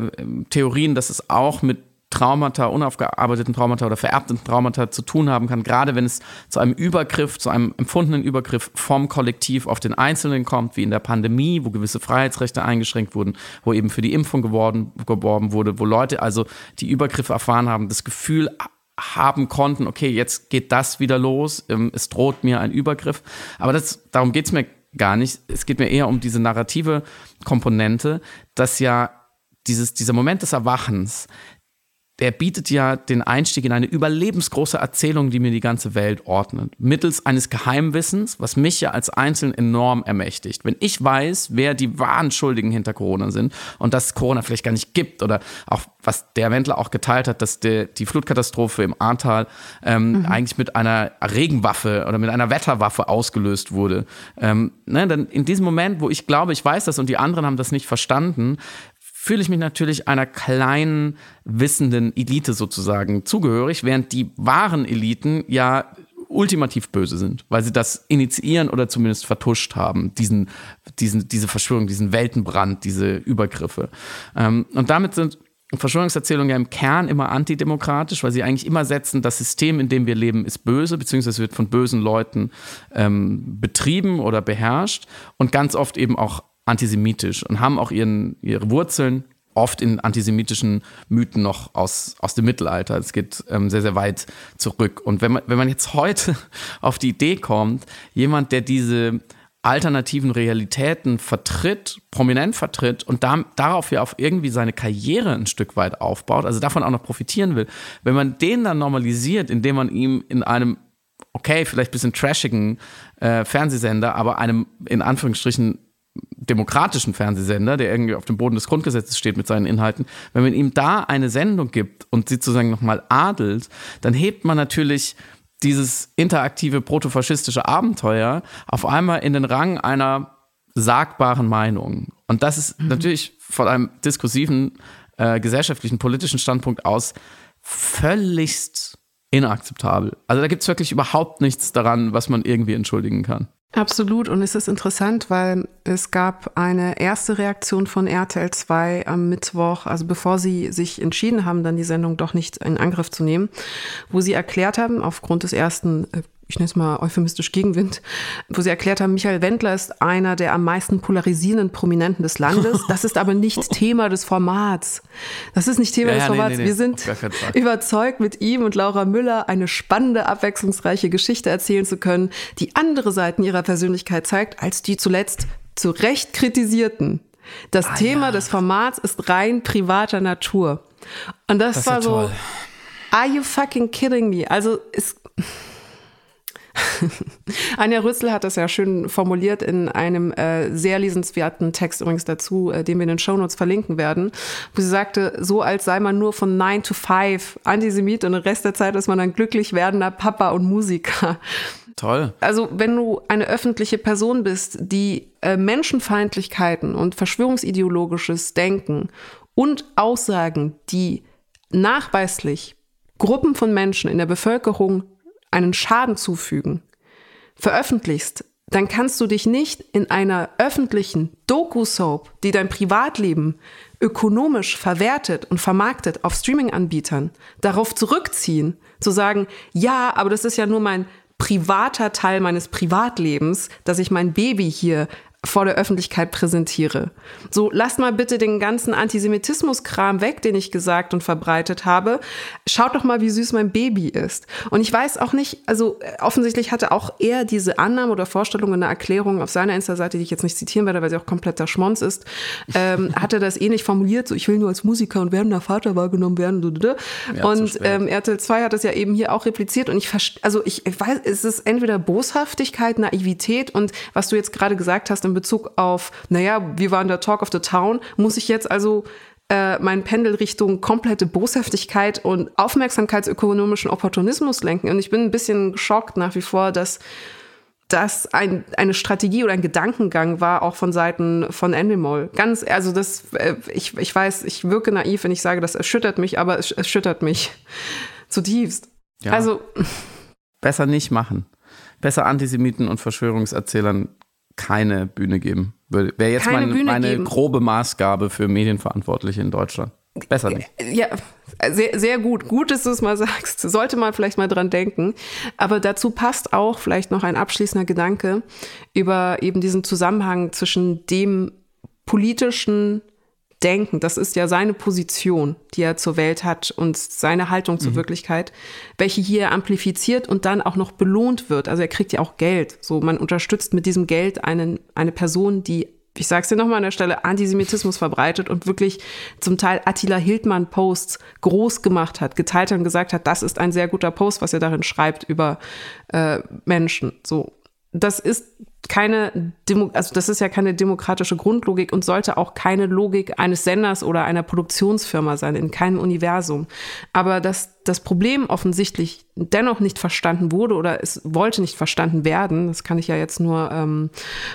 Theorien, dass es auch mit Traumata, unaufgearbeiteten Traumata oder vererbten Traumata zu tun haben kann, gerade wenn es zu einem Übergriff, zu einem empfundenen Übergriff vom Kollektiv auf den Einzelnen kommt, wie in der Pandemie, wo gewisse Freiheitsrechte eingeschränkt wurden, wo eben für die Impfung geworden, geworben wurde, wo Leute also die Übergriffe erfahren haben, das Gefühl haben konnten, okay, jetzt geht das wieder los, ähm, es droht mir ein Übergriff. Aber das, darum geht es mir gar nicht. Es geht mir eher um diese narrative Komponente, dass ja dieses, dieser Moment des Erwachens, der bietet ja den Einstieg in eine überlebensgroße Erzählung, die mir die ganze Welt ordnet. Mittels eines Geheimwissens, was mich ja als Einzelnen enorm ermächtigt. Wenn ich weiß, wer die wahren Schuldigen hinter Corona sind und dass Corona vielleicht gar nicht gibt oder auch was der Wendler auch geteilt hat, dass der, die Flutkatastrophe im Ahrtal ähm, mhm. eigentlich mit einer Regenwaffe oder mit einer Wetterwaffe ausgelöst wurde. Ähm, ne, dann in diesem Moment, wo ich glaube, ich weiß das und die anderen haben das nicht verstanden, fühle ich mich natürlich einer kleinen, wissenden Elite sozusagen zugehörig, während die wahren Eliten ja ultimativ böse sind, weil sie das initiieren oder zumindest vertuscht haben, diesen, diesen, diese Verschwörung, diesen Weltenbrand, diese Übergriffe. Ähm, und damit sind Verschwörungserzählungen ja im Kern immer antidemokratisch, weil sie eigentlich immer setzen, das System, in dem wir leben, ist böse, beziehungsweise wird von bösen Leuten ähm, betrieben oder beherrscht und ganz oft eben auch antisemitisch und haben auch ihren, ihre Wurzeln oft in antisemitischen Mythen noch aus, aus dem Mittelalter. Es geht ähm, sehr, sehr weit zurück. Und wenn man, wenn man jetzt heute auf die Idee kommt, jemand, der diese alternativen Realitäten vertritt, prominent vertritt und da, darauf ja auf irgendwie seine Karriere ein Stück weit aufbaut, also davon auch noch profitieren will, wenn man den dann normalisiert, indem man ihm in einem okay, vielleicht ein bisschen trashigen äh, Fernsehsender, aber einem in Anführungsstrichen demokratischen Fernsehsender, der irgendwie auf dem Boden des Grundgesetzes steht mit seinen Inhalten, wenn man ihm da eine Sendung gibt und sie sozusagen nochmal adelt, dann hebt man natürlich dieses interaktive protofaschistische Abenteuer auf einmal in den Rang einer sagbaren Meinung. Und das ist mhm. natürlich von einem diskursiven, äh, gesellschaftlichen, politischen Standpunkt aus völligst inakzeptabel. Also da gibt es wirklich überhaupt nichts daran, was man irgendwie entschuldigen kann. Absolut. Und es ist interessant, weil es gab eine erste Reaktion von RTL 2 am Mittwoch, also bevor sie sich entschieden haben, dann die Sendung doch nicht in Angriff zu nehmen, wo sie erklärt haben, aufgrund des ersten äh, ich nenne es mal euphemistisch Gegenwind, wo sie erklärt haben, Michael Wendler ist einer der am meisten polarisierenden Prominenten des Landes. Das ist aber nicht Thema des Formats. Das ist nicht Thema ja, des Formats. Nee, nee, nee. Wir sind überzeugt, mit ihm und Laura Müller eine spannende, abwechslungsreiche Geschichte erzählen zu können, die andere Seiten ihrer Persönlichkeit zeigt, als die zuletzt zu Recht kritisierten. Das ah, Thema ja. des Formats ist rein privater Natur. Und das, das war so, toll. are you fucking kidding me? Also es Anja Rüssel hat das ja schön formuliert in einem äh, sehr lesenswerten Text übrigens dazu, äh, den wir in den Shownotes verlinken werden, wo sie sagte, so als sei man nur von 9 to 5 Antisemit und den Rest der Zeit ist man ein glücklich werdender Papa und Musiker. Toll. Also wenn du eine öffentliche Person bist, die äh, Menschenfeindlichkeiten und verschwörungsideologisches Denken und Aussagen, die nachweislich Gruppen von Menschen in der Bevölkerung einen Schaden zufügen, veröffentlichst, dann kannst du dich nicht in einer öffentlichen Doku-Soap, die dein Privatleben ökonomisch verwertet und vermarktet auf Streaming-Anbietern, darauf zurückziehen, zu sagen, ja, aber das ist ja nur mein privater Teil meines Privatlebens, dass ich mein Baby hier vor der Öffentlichkeit präsentiere. So, lasst mal bitte den ganzen Antisemitismus-Kram weg, den ich gesagt und verbreitet habe. Schaut doch mal, wie süß mein Baby ist. Und ich weiß auch nicht, also äh, offensichtlich hatte auch er diese Annahme oder Vorstellung in der Erklärung auf seiner Insta-Seite, die ich jetzt nicht zitieren werde, weil sie auch kompletter Schmonz ist, ähm, hat er das ähnlich formuliert, so ich will nur als Musiker und werdender Vater wahrgenommen werden. Ja, und ähm, RTL 2 hat das ja eben hier auch repliziert und ich also ich weiß, es ist entweder Boshaftigkeit, Naivität und was du jetzt gerade gesagt hast im Bezug auf, naja, wir waren der Talk of the Town, muss ich jetzt also äh, mein Pendel Richtung komplette Boshaftigkeit und aufmerksamkeitsökonomischen Opportunismus lenken. Und ich bin ein bisschen geschockt nach wie vor, dass das ein, eine Strategie oder ein Gedankengang war, auch von Seiten von Endemol. Ganz, also das, äh, ich, ich weiß, ich wirke naiv, wenn ich sage, das erschüttert mich, aber es erschüttert mich zutiefst. Ja. Also. Besser nicht machen. Besser Antisemiten und Verschwörungserzählern keine Bühne geben. Wäre jetzt mein, meine geben. grobe Maßgabe für Medienverantwortliche in Deutschland. Besser nicht. Ja, sehr, sehr gut. Gut, dass du es mal sagst. Sollte man vielleicht mal dran denken. Aber dazu passt auch vielleicht noch ein abschließender Gedanke über eben diesen Zusammenhang zwischen dem politischen denken. Das ist ja seine Position, die er zur Welt hat und seine Haltung zur mhm. Wirklichkeit, welche hier amplifiziert und dann auch noch belohnt wird. Also er kriegt ja auch Geld. So, man unterstützt mit diesem Geld einen, eine Person, die ich sage es dir nochmal an der Stelle, Antisemitismus verbreitet und wirklich zum Teil Attila Hildmann Posts groß gemacht hat, geteilt hat und gesagt hat, das ist ein sehr guter Post, was er darin schreibt über äh, Menschen. So, das ist keine Demo also das ist ja keine demokratische Grundlogik und sollte auch keine Logik eines Senders oder einer Produktionsfirma sein, in keinem Universum. Aber dass das Problem offensichtlich dennoch nicht verstanden wurde oder es wollte nicht verstanden werden, das kann ich ja jetzt nur ähm,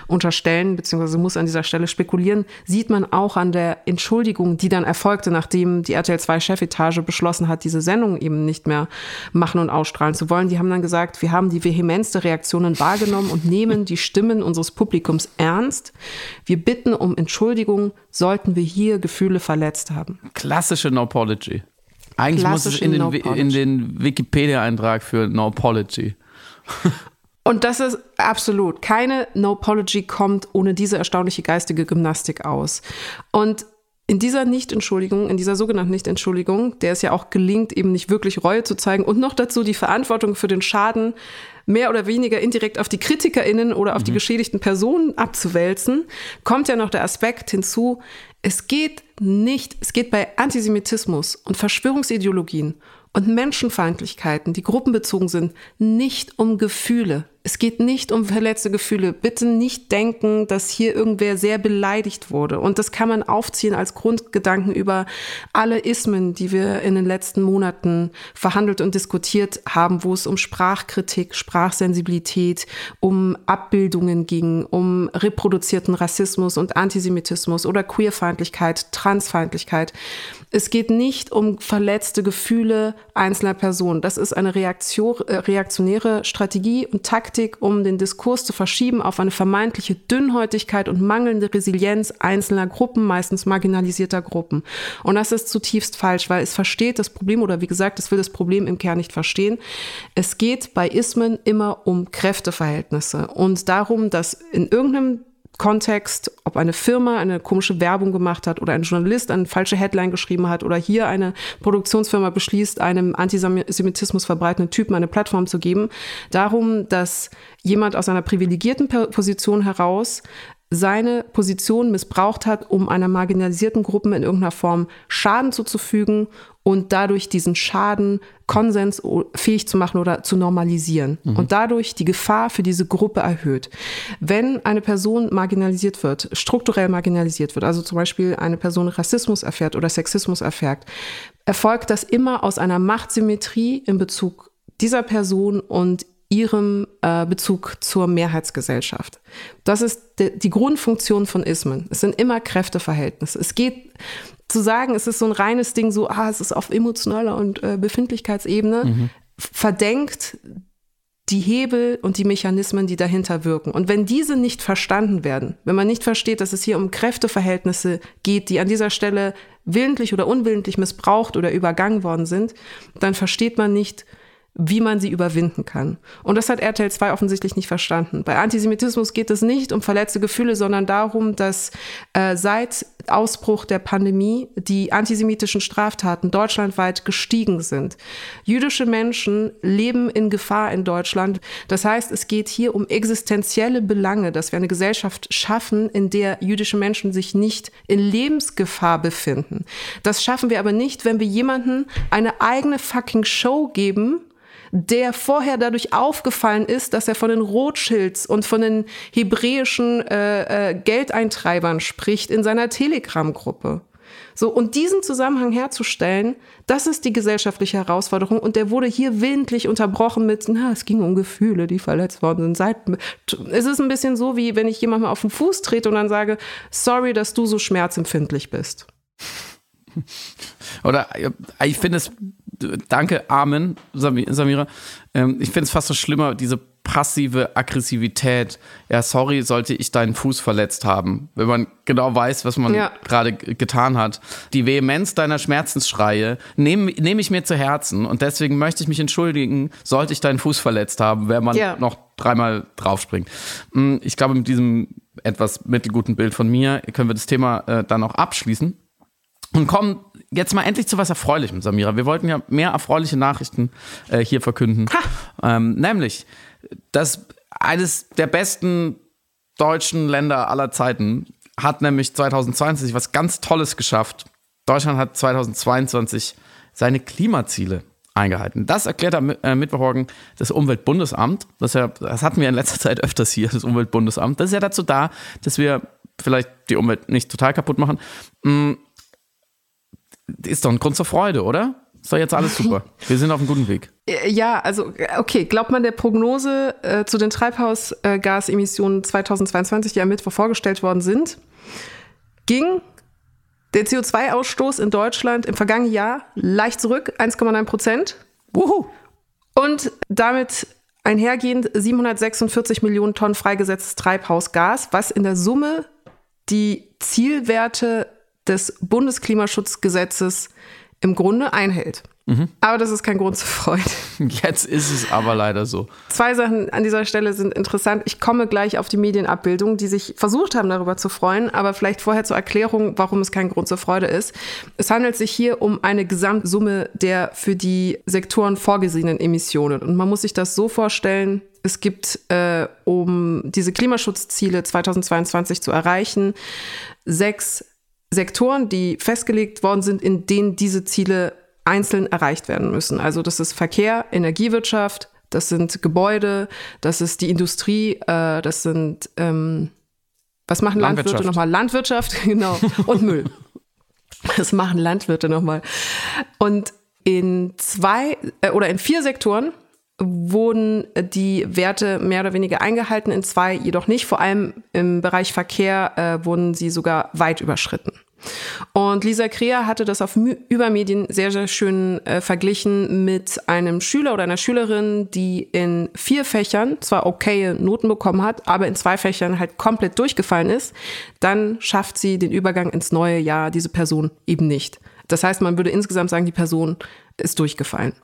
unterstellen, beziehungsweise muss an dieser Stelle spekulieren, sieht man auch an der Entschuldigung, die dann erfolgte, nachdem die RTL 2 Chefetage beschlossen hat, diese Sendung eben nicht mehr machen und ausstrahlen zu wollen. Die haben dann gesagt, wir haben die Vehemenz der Reaktionen wahrgenommen und nehmen die Stimmen unseres Publikums ernst. Wir bitten um Entschuldigung, sollten wir hier Gefühle verletzt haben. Klassische No-Apology. Eigentlich muss es in den, no in den Wikipedia-Eintrag für No Apology. Und das ist absolut. Keine No Apology kommt ohne diese erstaunliche geistige Gymnastik aus. Und in dieser Nichtentschuldigung, in dieser sogenannten Nichtentschuldigung, der es ja auch gelingt, eben nicht wirklich Reue zu zeigen und noch dazu die Verantwortung für den Schaden mehr oder weniger indirekt auf die KritikerInnen oder auf mhm. die geschädigten Personen abzuwälzen, kommt ja noch der Aspekt hinzu, es geht nicht, es geht bei Antisemitismus und Verschwörungsideologien und Menschenfeindlichkeiten, die gruppenbezogen sind, nicht um Gefühle. Es geht nicht um verletzte Gefühle. Bitte nicht denken, dass hier irgendwer sehr beleidigt wurde. Und das kann man aufziehen als Grundgedanken über alle Ismen, die wir in den letzten Monaten verhandelt und diskutiert haben, wo es um Sprachkritik, Sprachsensibilität, um Abbildungen ging, um reproduzierten Rassismus und Antisemitismus oder Queerfeindlichkeit, Transfeindlichkeit. Es geht nicht um verletzte Gefühle einzelner Personen. Das ist eine Reaktion, äh, reaktionäre Strategie und Taktik, um den Diskurs zu verschieben auf eine vermeintliche Dünnhäutigkeit und mangelnde Resilienz einzelner Gruppen, meistens marginalisierter Gruppen. Und das ist zutiefst falsch, weil es versteht das Problem oder wie gesagt, es will das Problem im Kern nicht verstehen. Es geht bei Ismen immer um Kräfteverhältnisse und darum, dass in irgendeinem Kontext, ob eine Firma eine komische Werbung gemacht hat oder ein Journalist eine falsche Headline geschrieben hat oder hier eine Produktionsfirma beschließt, einem Antisemitismus verbreitenden Typen eine Plattform zu geben, darum, dass jemand aus einer privilegierten Position heraus seine Position missbraucht hat, um einer marginalisierten Gruppe in irgendeiner Form Schaden zuzufügen und dadurch diesen Schaden konsensfähig zu machen oder zu normalisieren mhm. und dadurch die Gefahr für diese Gruppe erhöht. Wenn eine Person marginalisiert wird, strukturell marginalisiert wird, also zum Beispiel eine Person Rassismus erfährt oder Sexismus erfährt, erfolgt das immer aus einer Machtsymmetrie in Bezug dieser Person und ihrem äh, Bezug zur Mehrheitsgesellschaft. Das ist die Grundfunktion von Ismen. Es sind immer Kräfteverhältnisse. Es geht zu sagen, es ist so ein reines Ding, so, ah, es ist auf emotionaler und äh, Befindlichkeitsebene, mhm. verdenkt die Hebel und die Mechanismen, die dahinter wirken. Und wenn diese nicht verstanden werden, wenn man nicht versteht, dass es hier um Kräfteverhältnisse geht, die an dieser Stelle willentlich oder unwillentlich missbraucht oder übergangen worden sind, dann versteht man nicht, wie man sie überwinden kann. Und das hat RTL 2 offensichtlich nicht verstanden. Bei Antisemitismus geht es nicht um verletzte Gefühle, sondern darum, dass äh, seit Ausbruch der Pandemie die antisemitischen Straftaten deutschlandweit gestiegen sind. Jüdische Menschen leben in Gefahr in Deutschland. Das heißt, es geht hier um existenzielle Belange, dass wir eine Gesellschaft schaffen, in der jüdische Menschen sich nicht in Lebensgefahr befinden. Das schaffen wir aber nicht, wenn wir jemanden eine eigene fucking Show geben, der vorher dadurch aufgefallen ist, dass er von den Rothschilds und von den hebräischen äh, äh, Geldeintreibern spricht in seiner Telegram-Gruppe. So, und diesen Zusammenhang herzustellen, das ist die gesellschaftliche Herausforderung. Und der wurde hier willentlich unterbrochen mit, na, es ging um Gefühle, die verletzt worden sind. Seit, es ist ein bisschen so, wie wenn ich jemandem auf den Fuß trete und dann sage, sorry, dass du so schmerzempfindlich bist. Oder äh, ich finde es, danke, Amen, Samira. Ähm, ich finde es fast so schlimmer, diese passive Aggressivität. Ja, sorry, sollte ich deinen Fuß verletzt haben. Wenn man genau weiß, was man ja. gerade getan hat. Die Vehemenz deiner Schmerzensschreie nehme nehm ich mir zu Herzen und deswegen möchte ich mich entschuldigen, sollte ich deinen Fuß verletzt haben, wenn man ja. noch dreimal draufspringt. Hm, ich glaube, mit diesem etwas mittelguten Bild von mir können wir das Thema äh, dann auch abschließen. Und kommen jetzt mal endlich zu was Erfreulichem, Samira. Wir wollten ja mehr erfreuliche Nachrichten äh, hier verkünden. Ähm, nämlich, dass eines der besten deutschen Länder aller Zeiten hat nämlich 2022 was ganz Tolles geschafft. Deutschland hat 2022 seine Klimaziele eingehalten. Das erklärt am äh, Mittwochmorgen das Umweltbundesamt. Das, ja, das hatten wir in letzter Zeit öfters hier, das Umweltbundesamt. Das ist ja dazu da, dass wir vielleicht die Umwelt nicht total kaputt machen. Ist doch ein Grund zur Freude, oder? Ist doch jetzt alles super. Wir sind auf einem guten Weg. Äh, ja, also okay, glaubt man der Prognose äh, zu den Treibhausgasemissionen 2022, die am Mittwoch vorgestellt worden sind, ging der CO2-Ausstoß in Deutschland im vergangenen Jahr leicht zurück, 1,9 Prozent. Wuhu. Und damit einhergehend 746 Millionen Tonnen freigesetztes Treibhausgas, was in der Summe die Zielwerte des Bundesklimaschutzgesetzes im Grunde einhält. Mhm. Aber das ist kein Grund zur Freude. Jetzt ist es aber leider so. Zwei Sachen an dieser Stelle sind interessant. Ich komme gleich auf die Medienabbildung, die sich versucht haben, darüber zu freuen, aber vielleicht vorher zur Erklärung, warum es kein Grund zur Freude ist. Es handelt sich hier um eine Gesamtsumme der für die Sektoren vorgesehenen Emissionen. Und man muss sich das so vorstellen, es gibt, äh, um diese Klimaschutzziele 2022 zu erreichen, sechs Sektoren, die festgelegt worden sind, in denen diese Ziele einzeln erreicht werden müssen. Also das ist Verkehr, Energiewirtschaft, das sind Gebäude, das ist die Industrie, äh, das sind, ähm, was machen Landwirte nochmal? Landwirtschaft, genau, und Müll. Das machen Landwirte nochmal. Und in zwei äh, oder in vier Sektoren wurden die Werte mehr oder weniger eingehalten, in zwei jedoch nicht. Vor allem im Bereich Verkehr äh, wurden sie sogar weit überschritten. Und Lisa Krea hatte das auf Übermedien sehr, sehr schön äh, verglichen mit einem Schüler oder einer Schülerin, die in vier Fächern zwar okaye Noten bekommen hat, aber in zwei Fächern halt komplett durchgefallen ist. Dann schafft sie den Übergang ins neue Jahr, diese Person eben nicht. Das heißt, man würde insgesamt sagen, die Person ist durchgefallen.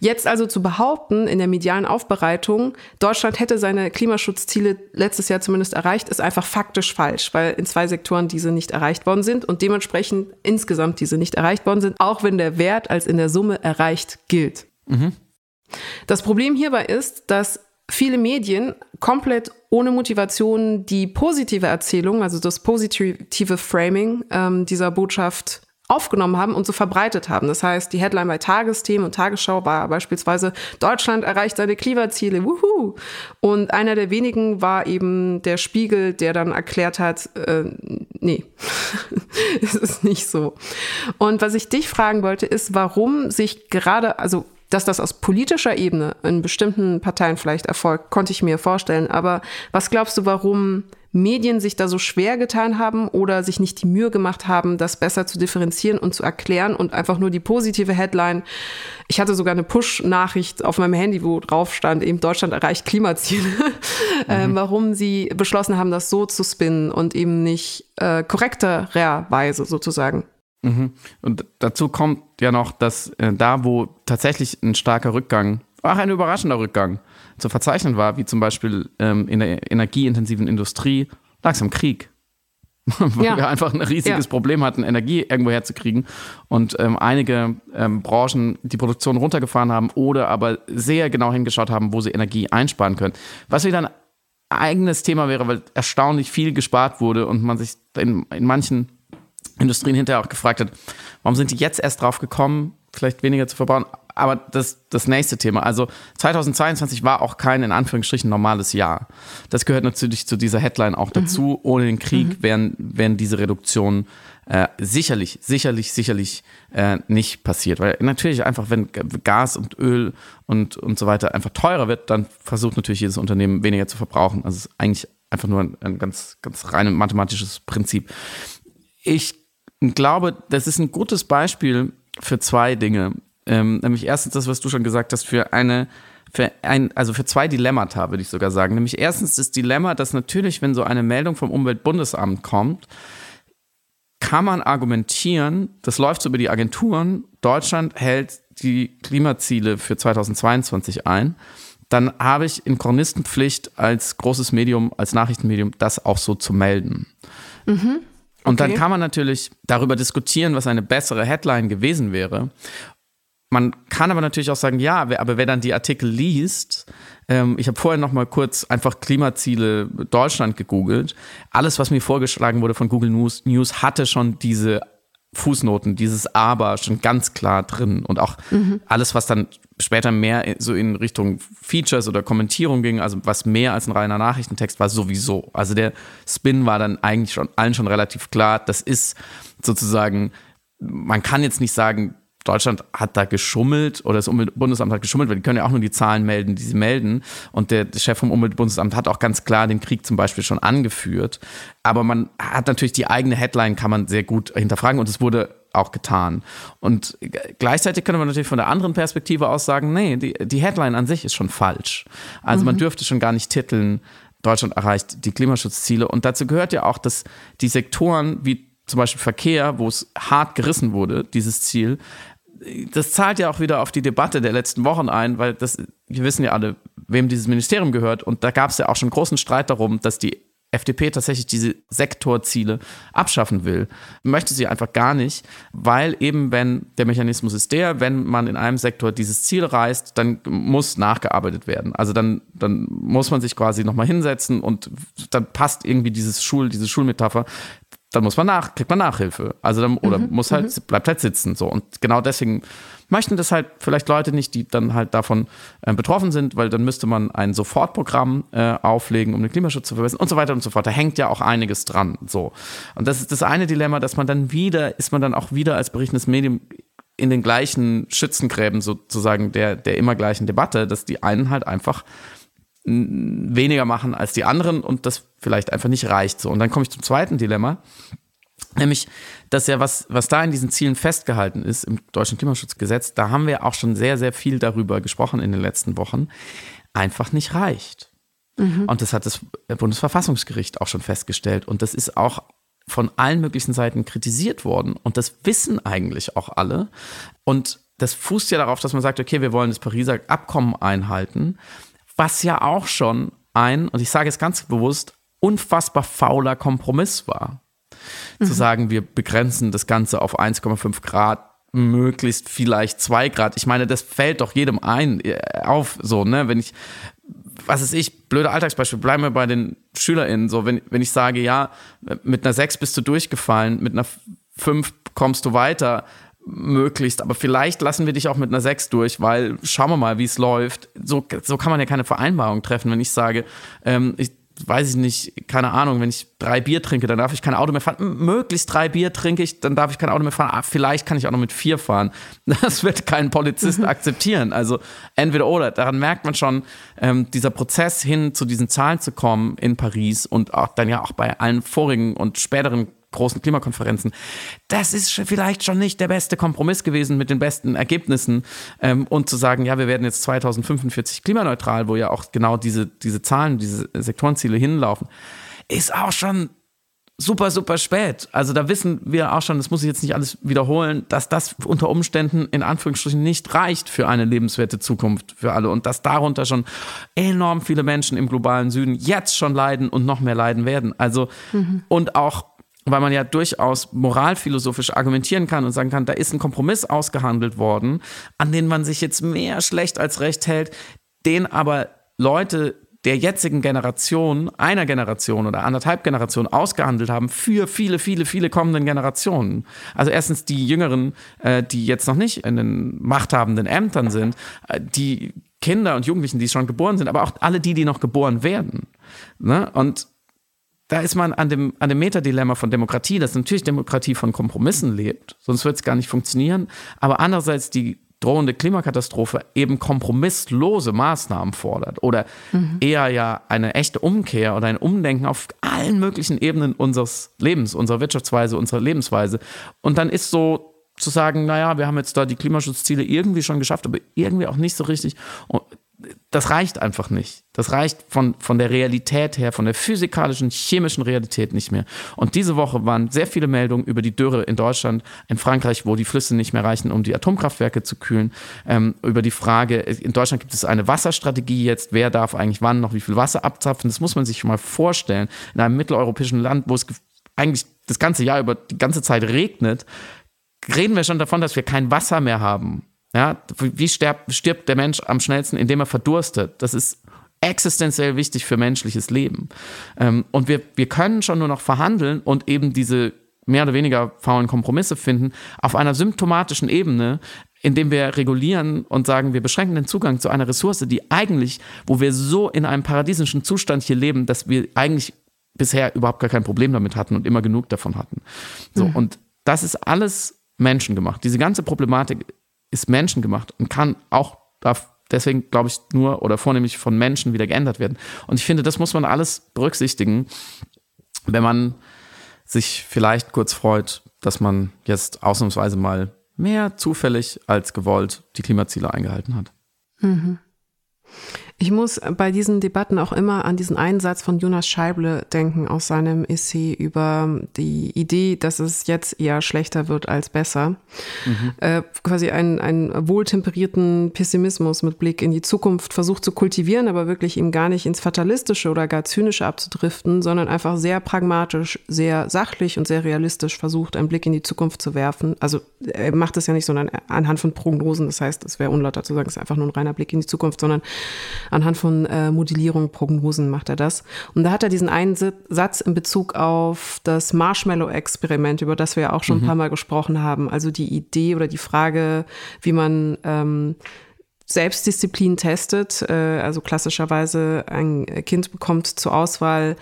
Jetzt also zu behaupten, in der medialen Aufbereitung, Deutschland hätte seine Klimaschutzziele letztes Jahr zumindest erreicht, ist einfach faktisch falsch, weil in zwei Sektoren diese nicht erreicht worden sind und dementsprechend insgesamt diese nicht erreicht worden sind, auch wenn der Wert als in der Summe erreicht gilt. Mhm. Das Problem hierbei ist, dass viele Medien komplett ohne Motivation die positive Erzählung, also das positive Framing ähm, dieser Botschaft aufgenommen haben und so verbreitet haben. Das heißt, die Headline bei Tagesthemen und Tagesschau war beispielsweise Deutschland erreicht seine Klimaziele, wuhu! Und einer der wenigen war eben der Spiegel, der dann erklärt hat, äh, nee, es ist nicht so. Und was ich dich fragen wollte, ist, warum sich gerade, also dass das aus politischer Ebene in bestimmten Parteien vielleicht erfolgt, konnte ich mir vorstellen. Aber was glaubst du, warum Medien sich da so schwer getan haben oder sich nicht die Mühe gemacht haben, das besser zu differenzieren und zu erklären und einfach nur die positive Headline. Ich hatte sogar eine Push-Nachricht auf meinem Handy, wo drauf stand, eben Deutschland erreicht Klimaziele, äh, mhm. äh, warum sie beschlossen haben, das so zu spinnen und eben nicht äh, korrektererweise sozusagen. Mhm. Und dazu kommt ja noch, dass äh, da, wo tatsächlich ein starker Rückgang, ach, ein überraschender Rückgang zu verzeichnen war, wie zum Beispiel ähm, in der energieintensiven Industrie, lag es am Krieg. Weil ja. wir einfach ein riesiges ja. Problem hatten, Energie irgendwo herzukriegen und ähm, einige ähm, Branchen die Produktion runtergefahren haben oder aber sehr genau hingeschaut haben, wo sie Energie einsparen können. Was wieder ein eigenes Thema wäre, weil erstaunlich viel gespart wurde und man sich in, in manchen Industrien hinterher auch gefragt hat, warum sind die jetzt erst drauf gekommen, vielleicht weniger zu verbauen? Aber das, das nächste Thema. Also 2022 war auch kein in Anführungsstrichen normales Jahr. Das gehört natürlich zu dieser Headline auch dazu. Mhm. Ohne den Krieg mhm. wären, wären diese Reduktionen äh, sicherlich, sicherlich, sicherlich äh, nicht passiert. Weil natürlich einfach, wenn Gas und Öl und, und so weiter einfach teurer wird, dann versucht natürlich jedes Unternehmen weniger zu verbrauchen. Also es ist eigentlich einfach nur ein, ein ganz, ganz rein mathematisches Prinzip. Ich glaube, das ist ein gutes Beispiel für zwei Dinge. Ähm, nämlich erstens das, was du schon gesagt hast, für eine, für ein, also für zwei Dilemmata, würde ich sogar sagen. Nämlich erstens das Dilemma, dass natürlich, wenn so eine Meldung vom Umweltbundesamt kommt, kann man argumentieren, das läuft so über die Agenturen, Deutschland hält die Klimaziele für 2022 ein, dann habe ich in Chronistenpflicht als großes Medium, als Nachrichtenmedium, das auch so zu melden. Mhm. Und okay. dann kann man natürlich darüber diskutieren, was eine bessere Headline gewesen wäre. Man kann aber natürlich auch sagen, ja, aber wer dann die Artikel liest, ähm, ich habe vorher noch mal kurz einfach Klimaziele Deutschland gegoogelt. Alles, was mir vorgeschlagen wurde von Google News, News hatte schon diese Fußnoten, dieses Aber schon ganz klar drin. Und auch mhm. alles, was dann später mehr so in Richtung Features oder Kommentierung ging, also was mehr als ein reiner Nachrichtentext war, sowieso. Also der Spin war dann eigentlich schon allen schon relativ klar. Das ist sozusagen, man kann jetzt nicht sagen, Deutschland hat da geschummelt oder das Umweltbundesamt hat geschummelt, weil die können ja auch nur die Zahlen melden, die sie melden. Und der Chef vom Umweltbundesamt hat auch ganz klar den Krieg zum Beispiel schon angeführt. Aber man hat natürlich die eigene Headline, kann man sehr gut hinterfragen und es wurde auch getan. Und gleichzeitig können wir natürlich von der anderen Perspektive aus sagen, nee, die, die Headline an sich ist schon falsch. Also mhm. man dürfte schon gar nicht titeln, Deutschland erreicht die Klimaschutzziele. Und dazu gehört ja auch, dass die Sektoren wie zum Beispiel Verkehr, wo es hart gerissen wurde, dieses Ziel, das zahlt ja auch wieder auf die Debatte der letzten Wochen ein, weil das, wir wissen ja alle, wem dieses Ministerium gehört. Und da gab es ja auch schon großen Streit darum, dass die FDP tatsächlich diese Sektorziele abschaffen will. Möchte sie einfach gar nicht, weil eben, wenn der Mechanismus ist der, wenn man in einem Sektor dieses Ziel reißt, dann muss nachgearbeitet werden. Also dann, dann muss man sich quasi nochmal hinsetzen und dann passt irgendwie dieses Schul, diese Schulmetapher dann muss man nach, kriegt man Nachhilfe. Also dann, oder mhm, muss halt, mhm. bleibt halt sitzen. So. Und genau deswegen möchten das halt vielleicht Leute nicht, die dann halt davon äh, betroffen sind, weil dann müsste man ein Sofortprogramm äh, auflegen, um den Klimaschutz zu verbessern und so weiter und so fort. Da hängt ja auch einiges dran. So. Und das ist das eine Dilemma, dass man dann wieder, ist man dann auch wieder als berichtetes Medium in den gleichen Schützengräben sozusagen der, der immer gleichen Debatte, dass die einen halt einfach weniger machen als die anderen und das vielleicht einfach nicht reicht so. Und dann komme ich zum zweiten Dilemma, nämlich, dass ja was, was da in diesen Zielen festgehalten ist im deutschen Klimaschutzgesetz, da haben wir auch schon sehr, sehr viel darüber gesprochen in den letzten Wochen, einfach nicht reicht. Mhm. Und das hat das Bundesverfassungsgericht auch schon festgestellt. Und das ist auch von allen möglichen Seiten kritisiert worden. Und das wissen eigentlich auch alle. Und das fußt ja darauf, dass man sagt, okay, wir wollen das Pariser Abkommen einhalten was ja auch schon ein, und ich sage es ganz bewusst, unfassbar fauler Kompromiss war. Mhm. Zu sagen, wir begrenzen das Ganze auf 1,5 Grad, möglichst vielleicht 2 Grad. Ich meine, das fällt doch jedem ein äh, auf, so, ne, wenn ich, was ist ich, blöde Alltagsbeispiel, bleiben wir bei den SchülerInnen, so, wenn, wenn ich sage, ja, mit einer 6 bist du durchgefallen, mit einer 5 kommst du weiter, möglichst, aber vielleicht lassen wir dich auch mit einer 6 durch, weil schauen wir mal, wie es läuft. So, so kann man ja keine Vereinbarung treffen, wenn ich sage, ähm, ich, weiß ich nicht, keine Ahnung, wenn ich drei Bier trinke, dann darf ich kein Auto mehr fahren. Möglichst drei Bier trinke ich, dann darf ich kein Auto mehr fahren. Ah, vielleicht kann ich auch noch mit vier fahren. Das wird kein Polizist mhm. akzeptieren. Also entweder oder. Daran merkt man schon, ähm, dieser Prozess hin zu diesen Zahlen zu kommen in Paris und auch dann ja auch bei allen vorigen und späteren großen Klimakonferenzen. Das ist vielleicht schon nicht der beste Kompromiss gewesen mit den besten Ergebnissen. Ähm, und zu sagen, ja, wir werden jetzt 2045 klimaneutral, wo ja auch genau diese, diese Zahlen, diese Sektorenziele hinlaufen, ist auch schon super, super spät. Also da wissen wir auch schon, das muss ich jetzt nicht alles wiederholen, dass das unter Umständen in Anführungsstrichen nicht reicht für eine lebenswerte Zukunft für alle und dass darunter schon enorm viele Menschen im globalen Süden jetzt schon leiden und noch mehr leiden werden. Also mhm. und auch weil man ja durchaus moralphilosophisch argumentieren kann und sagen kann, da ist ein Kompromiss ausgehandelt worden, an den man sich jetzt mehr schlecht als recht hält, den aber Leute der jetzigen Generation, einer Generation oder anderthalb Generationen ausgehandelt haben für viele, viele, viele kommenden Generationen. Also erstens die Jüngeren, äh, die jetzt noch nicht in den machthabenden Ämtern sind, äh, die Kinder und Jugendlichen, die schon geboren sind, aber auch alle die, die noch geboren werden. Ne? Und da ist man an dem, an dem Metadilemma von Demokratie, dass natürlich Demokratie von Kompromissen lebt, sonst wird es gar nicht funktionieren. Aber andererseits die drohende Klimakatastrophe eben kompromisslose Maßnahmen fordert oder mhm. eher ja eine echte Umkehr oder ein Umdenken auf allen möglichen Ebenen unseres Lebens, unserer Wirtschaftsweise, unserer Lebensweise. Und dann ist so zu sagen, naja, wir haben jetzt da die Klimaschutzziele irgendwie schon geschafft, aber irgendwie auch nicht so richtig das reicht einfach nicht. Das reicht von, von der Realität her, von der physikalischen, chemischen Realität nicht mehr. Und diese Woche waren sehr viele Meldungen über die Dürre in Deutschland, in Frankreich, wo die Flüsse nicht mehr reichen, um die Atomkraftwerke zu kühlen. Ähm, über die Frage, in Deutschland gibt es eine Wasserstrategie jetzt, wer darf eigentlich wann noch wie viel Wasser abzapfen. Das muss man sich schon mal vorstellen. In einem mitteleuropäischen Land, wo es eigentlich das ganze Jahr über die ganze Zeit regnet, reden wir schon davon, dass wir kein Wasser mehr haben. Ja, wie stirbt, stirbt der Mensch am schnellsten, indem er verdurstet? Das ist existenziell wichtig für menschliches Leben. Ähm, und wir, wir können schon nur noch verhandeln und eben diese mehr oder weniger faulen Kompromisse finden auf einer symptomatischen Ebene, indem wir regulieren und sagen, wir beschränken den Zugang zu einer Ressource, die eigentlich, wo wir so in einem paradiesischen Zustand hier leben, dass wir eigentlich bisher überhaupt gar kein Problem damit hatten und immer genug davon hatten. So, mhm. und das ist alles menschengemacht. Diese ganze Problematik ist menschengemacht und kann auch deswegen, glaube ich, nur oder vornehmlich von Menschen wieder geändert werden. Und ich finde, das muss man alles berücksichtigen, wenn man sich vielleicht kurz freut, dass man jetzt ausnahmsweise mal mehr zufällig als gewollt die Klimaziele eingehalten hat. Mhm. Ich muss bei diesen Debatten auch immer an diesen Einsatz von Jonas Scheible denken aus seinem Essay über die Idee, dass es jetzt eher schlechter wird als besser. Mhm. Äh, quasi einen, einen wohltemperierten Pessimismus mit Blick in die Zukunft versucht zu kultivieren, aber wirklich ihm gar nicht ins Fatalistische oder gar Zynische abzudriften, sondern einfach sehr pragmatisch, sehr sachlich und sehr realistisch versucht, einen Blick in die Zukunft zu werfen. Also er macht es ja nicht, sondern anhand von Prognosen. Das heißt, es wäre unlauter zu sagen, es ist einfach nur ein reiner Blick in die Zukunft, sondern anhand von äh, Modellierung, Prognosen macht er das. Und da hat er diesen einen Satz in Bezug auf das Marshmallow-Experiment, über das wir ja auch schon mhm. ein paar Mal gesprochen haben. Also die Idee oder die Frage, wie man ähm, Selbstdisziplin testet. Äh, also klassischerweise ein Kind bekommt zur Auswahl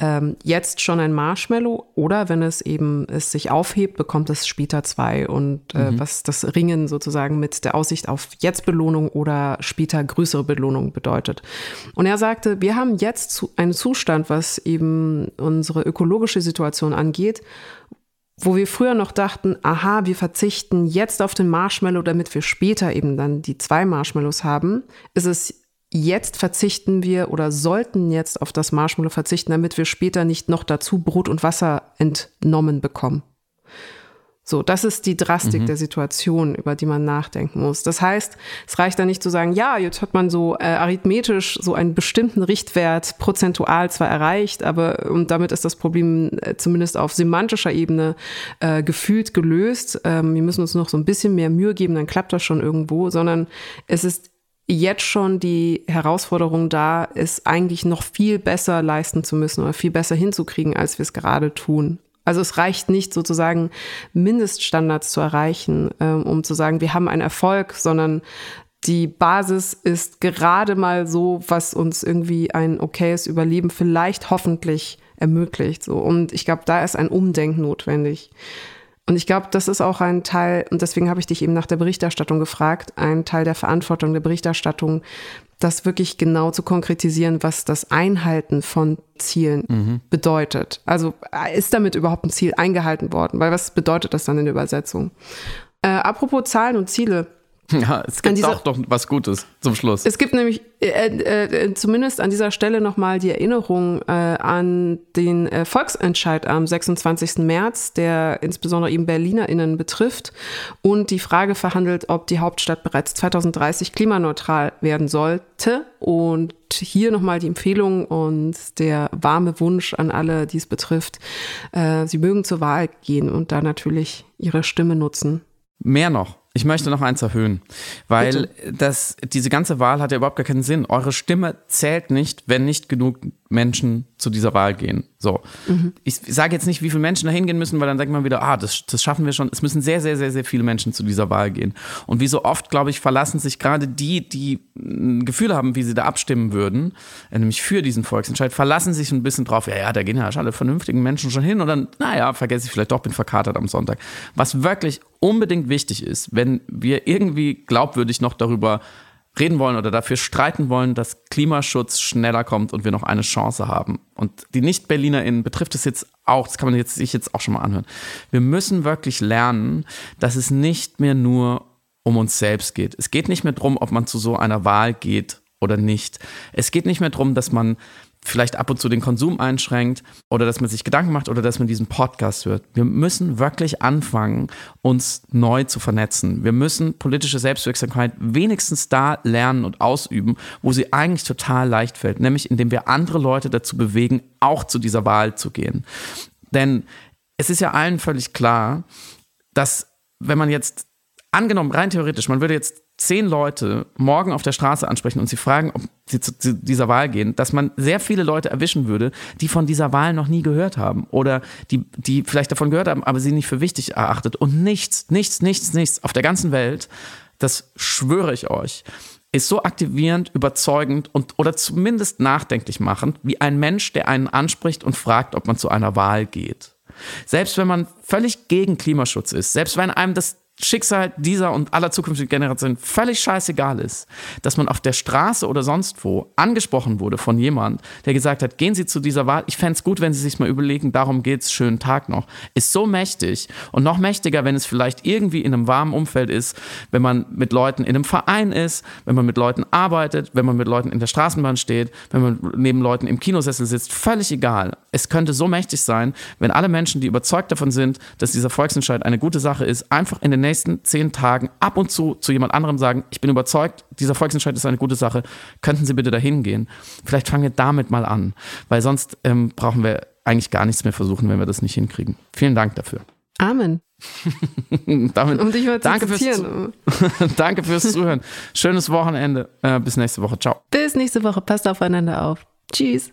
ähm, jetzt schon ein Marshmallow oder wenn es eben es sich aufhebt, bekommt es später zwei. Und äh, mhm. was das Ringen sozusagen mit der Aussicht auf jetzt Belohnung oder später größere Belohnung bedeutet. Und er sagte, wir haben jetzt einen Zustand, was eben unsere ökologische Situation angeht, wo wir früher noch dachten, aha, wir verzichten jetzt auf den Marshmallow, damit wir später eben dann die zwei Marshmallows haben, ist es jetzt verzichten wir oder sollten jetzt auf das Marshmallow verzichten, damit wir später nicht noch dazu Brot und Wasser entnommen bekommen. So, das ist die Drastik mhm. der Situation, über die man nachdenken muss. Das heißt, es reicht da nicht zu sagen, ja, jetzt hat man so äh, arithmetisch so einen bestimmten Richtwert prozentual zwar erreicht, aber und damit ist das Problem äh, zumindest auf semantischer Ebene äh, gefühlt gelöst. Ähm, wir müssen uns noch so ein bisschen mehr Mühe geben, dann klappt das schon irgendwo, sondern es ist jetzt schon die Herausforderung da, es eigentlich noch viel besser leisten zu müssen oder viel besser hinzukriegen, als wir es gerade tun. Also es reicht nicht sozusagen Mindeststandards zu erreichen, ähm, um zu sagen, wir haben einen Erfolg, sondern die Basis ist gerade mal so, was uns irgendwie ein okayes Überleben vielleicht hoffentlich ermöglicht. So. Und ich glaube, da ist ein Umdenken notwendig. Und ich glaube, das ist auch ein Teil, und deswegen habe ich dich eben nach der Berichterstattung gefragt, ein Teil der Verantwortung der Berichterstattung, das wirklich genau zu konkretisieren, was das Einhalten von Zielen mhm. bedeutet. Also ist damit überhaupt ein Ziel eingehalten worden? Weil was bedeutet das dann in der Übersetzung? Äh, apropos Zahlen und Ziele. Ja, es gibt dieser, auch doch was Gutes zum Schluss. Es gibt nämlich äh, äh, zumindest an dieser Stelle nochmal die Erinnerung äh, an den äh, Volksentscheid am 26. März, der insbesondere eben BerlinerInnen betrifft und die Frage verhandelt, ob die Hauptstadt bereits 2030 klimaneutral werden sollte. Und hier nochmal die Empfehlung und der warme Wunsch an alle, die es betrifft. Äh, sie mögen zur Wahl gehen und da natürlich ihre Stimme nutzen. Mehr noch. Ich möchte noch eins erhöhen, weil das, diese ganze Wahl hat ja überhaupt gar keinen Sinn. Eure Stimme zählt nicht, wenn nicht genug Menschen zu dieser Wahl gehen. So. Mhm. Ich sage jetzt nicht, wie viele Menschen da hingehen müssen, weil dann denkt man wieder, ah, das, das schaffen wir schon. Es müssen sehr, sehr, sehr, sehr viele Menschen zu dieser Wahl gehen. Und wie so oft, glaube ich, verlassen sich gerade die, die ein Gefühl haben, wie sie da abstimmen würden, äh, nämlich für diesen Volksentscheid, verlassen sich ein bisschen drauf, ja, ja, da gehen ja alle vernünftigen Menschen schon hin und dann, naja, vergesse ich vielleicht doch, bin verkatert am Sonntag. Was wirklich unbedingt wichtig ist, wenn wir irgendwie glaubwürdig noch darüber reden wollen oder dafür streiten wollen, dass Klimaschutz schneller kommt und wir noch eine Chance haben. Und die Nicht-BerlinerInnen betrifft es jetzt auch, das kann man jetzt, sich jetzt auch schon mal anhören. Wir müssen wirklich lernen, dass es nicht mehr nur um uns selbst geht. Es geht nicht mehr darum, ob man zu so einer Wahl geht oder nicht. Es geht nicht mehr darum, dass man vielleicht ab und zu den Konsum einschränkt oder dass man sich Gedanken macht oder dass man diesen Podcast hört. Wir müssen wirklich anfangen, uns neu zu vernetzen. Wir müssen politische Selbstwirksamkeit wenigstens da lernen und ausüben, wo sie eigentlich total leicht fällt, nämlich indem wir andere Leute dazu bewegen, auch zu dieser Wahl zu gehen. Denn es ist ja allen völlig klar, dass wenn man jetzt angenommen, rein theoretisch, man würde jetzt zehn Leute morgen auf der Straße ansprechen und sie fragen, ob sie zu dieser Wahl gehen, dass man sehr viele Leute erwischen würde, die von dieser Wahl noch nie gehört haben oder die, die vielleicht davon gehört haben, aber sie nicht für wichtig erachtet. Und nichts, nichts, nichts, nichts auf der ganzen Welt, das schwöre ich euch, ist so aktivierend, überzeugend und oder zumindest nachdenklich machend wie ein Mensch, der einen anspricht und fragt, ob man zu einer Wahl geht. Selbst wenn man völlig gegen Klimaschutz ist, selbst wenn einem das Schicksal dieser und aller zukünftigen Generationen völlig scheißegal ist, dass man auf der Straße oder sonst wo angesprochen wurde von jemand, der gesagt hat, gehen Sie zu dieser Wahl, ich fände es gut, wenn Sie sich mal überlegen, darum geht's, schönen Tag noch, ist so mächtig und noch mächtiger, wenn es vielleicht irgendwie in einem warmen Umfeld ist, wenn man mit Leuten in einem Verein ist, wenn man mit Leuten arbeitet, wenn man mit Leuten in der Straßenbahn steht, wenn man neben Leuten im Kinosessel sitzt, völlig egal. Es könnte so mächtig sein, wenn alle Menschen, die überzeugt davon sind, dass dieser Volksentscheid eine gute Sache ist, einfach in den nächsten zehn Tagen ab und zu zu jemand anderem sagen, ich bin überzeugt, dieser Volksentscheid ist eine gute Sache, könnten Sie bitte dahin gehen? Vielleicht fangen wir damit mal an, weil sonst ähm, brauchen wir eigentlich gar nichts mehr versuchen, wenn wir das nicht hinkriegen. Vielen Dank dafür. Amen. Damit, um dich mal zu danke, fürs, danke fürs Zuhören. Schönes Wochenende. Äh, bis nächste Woche. Ciao. Bis nächste Woche. Passt aufeinander auf. Tschüss.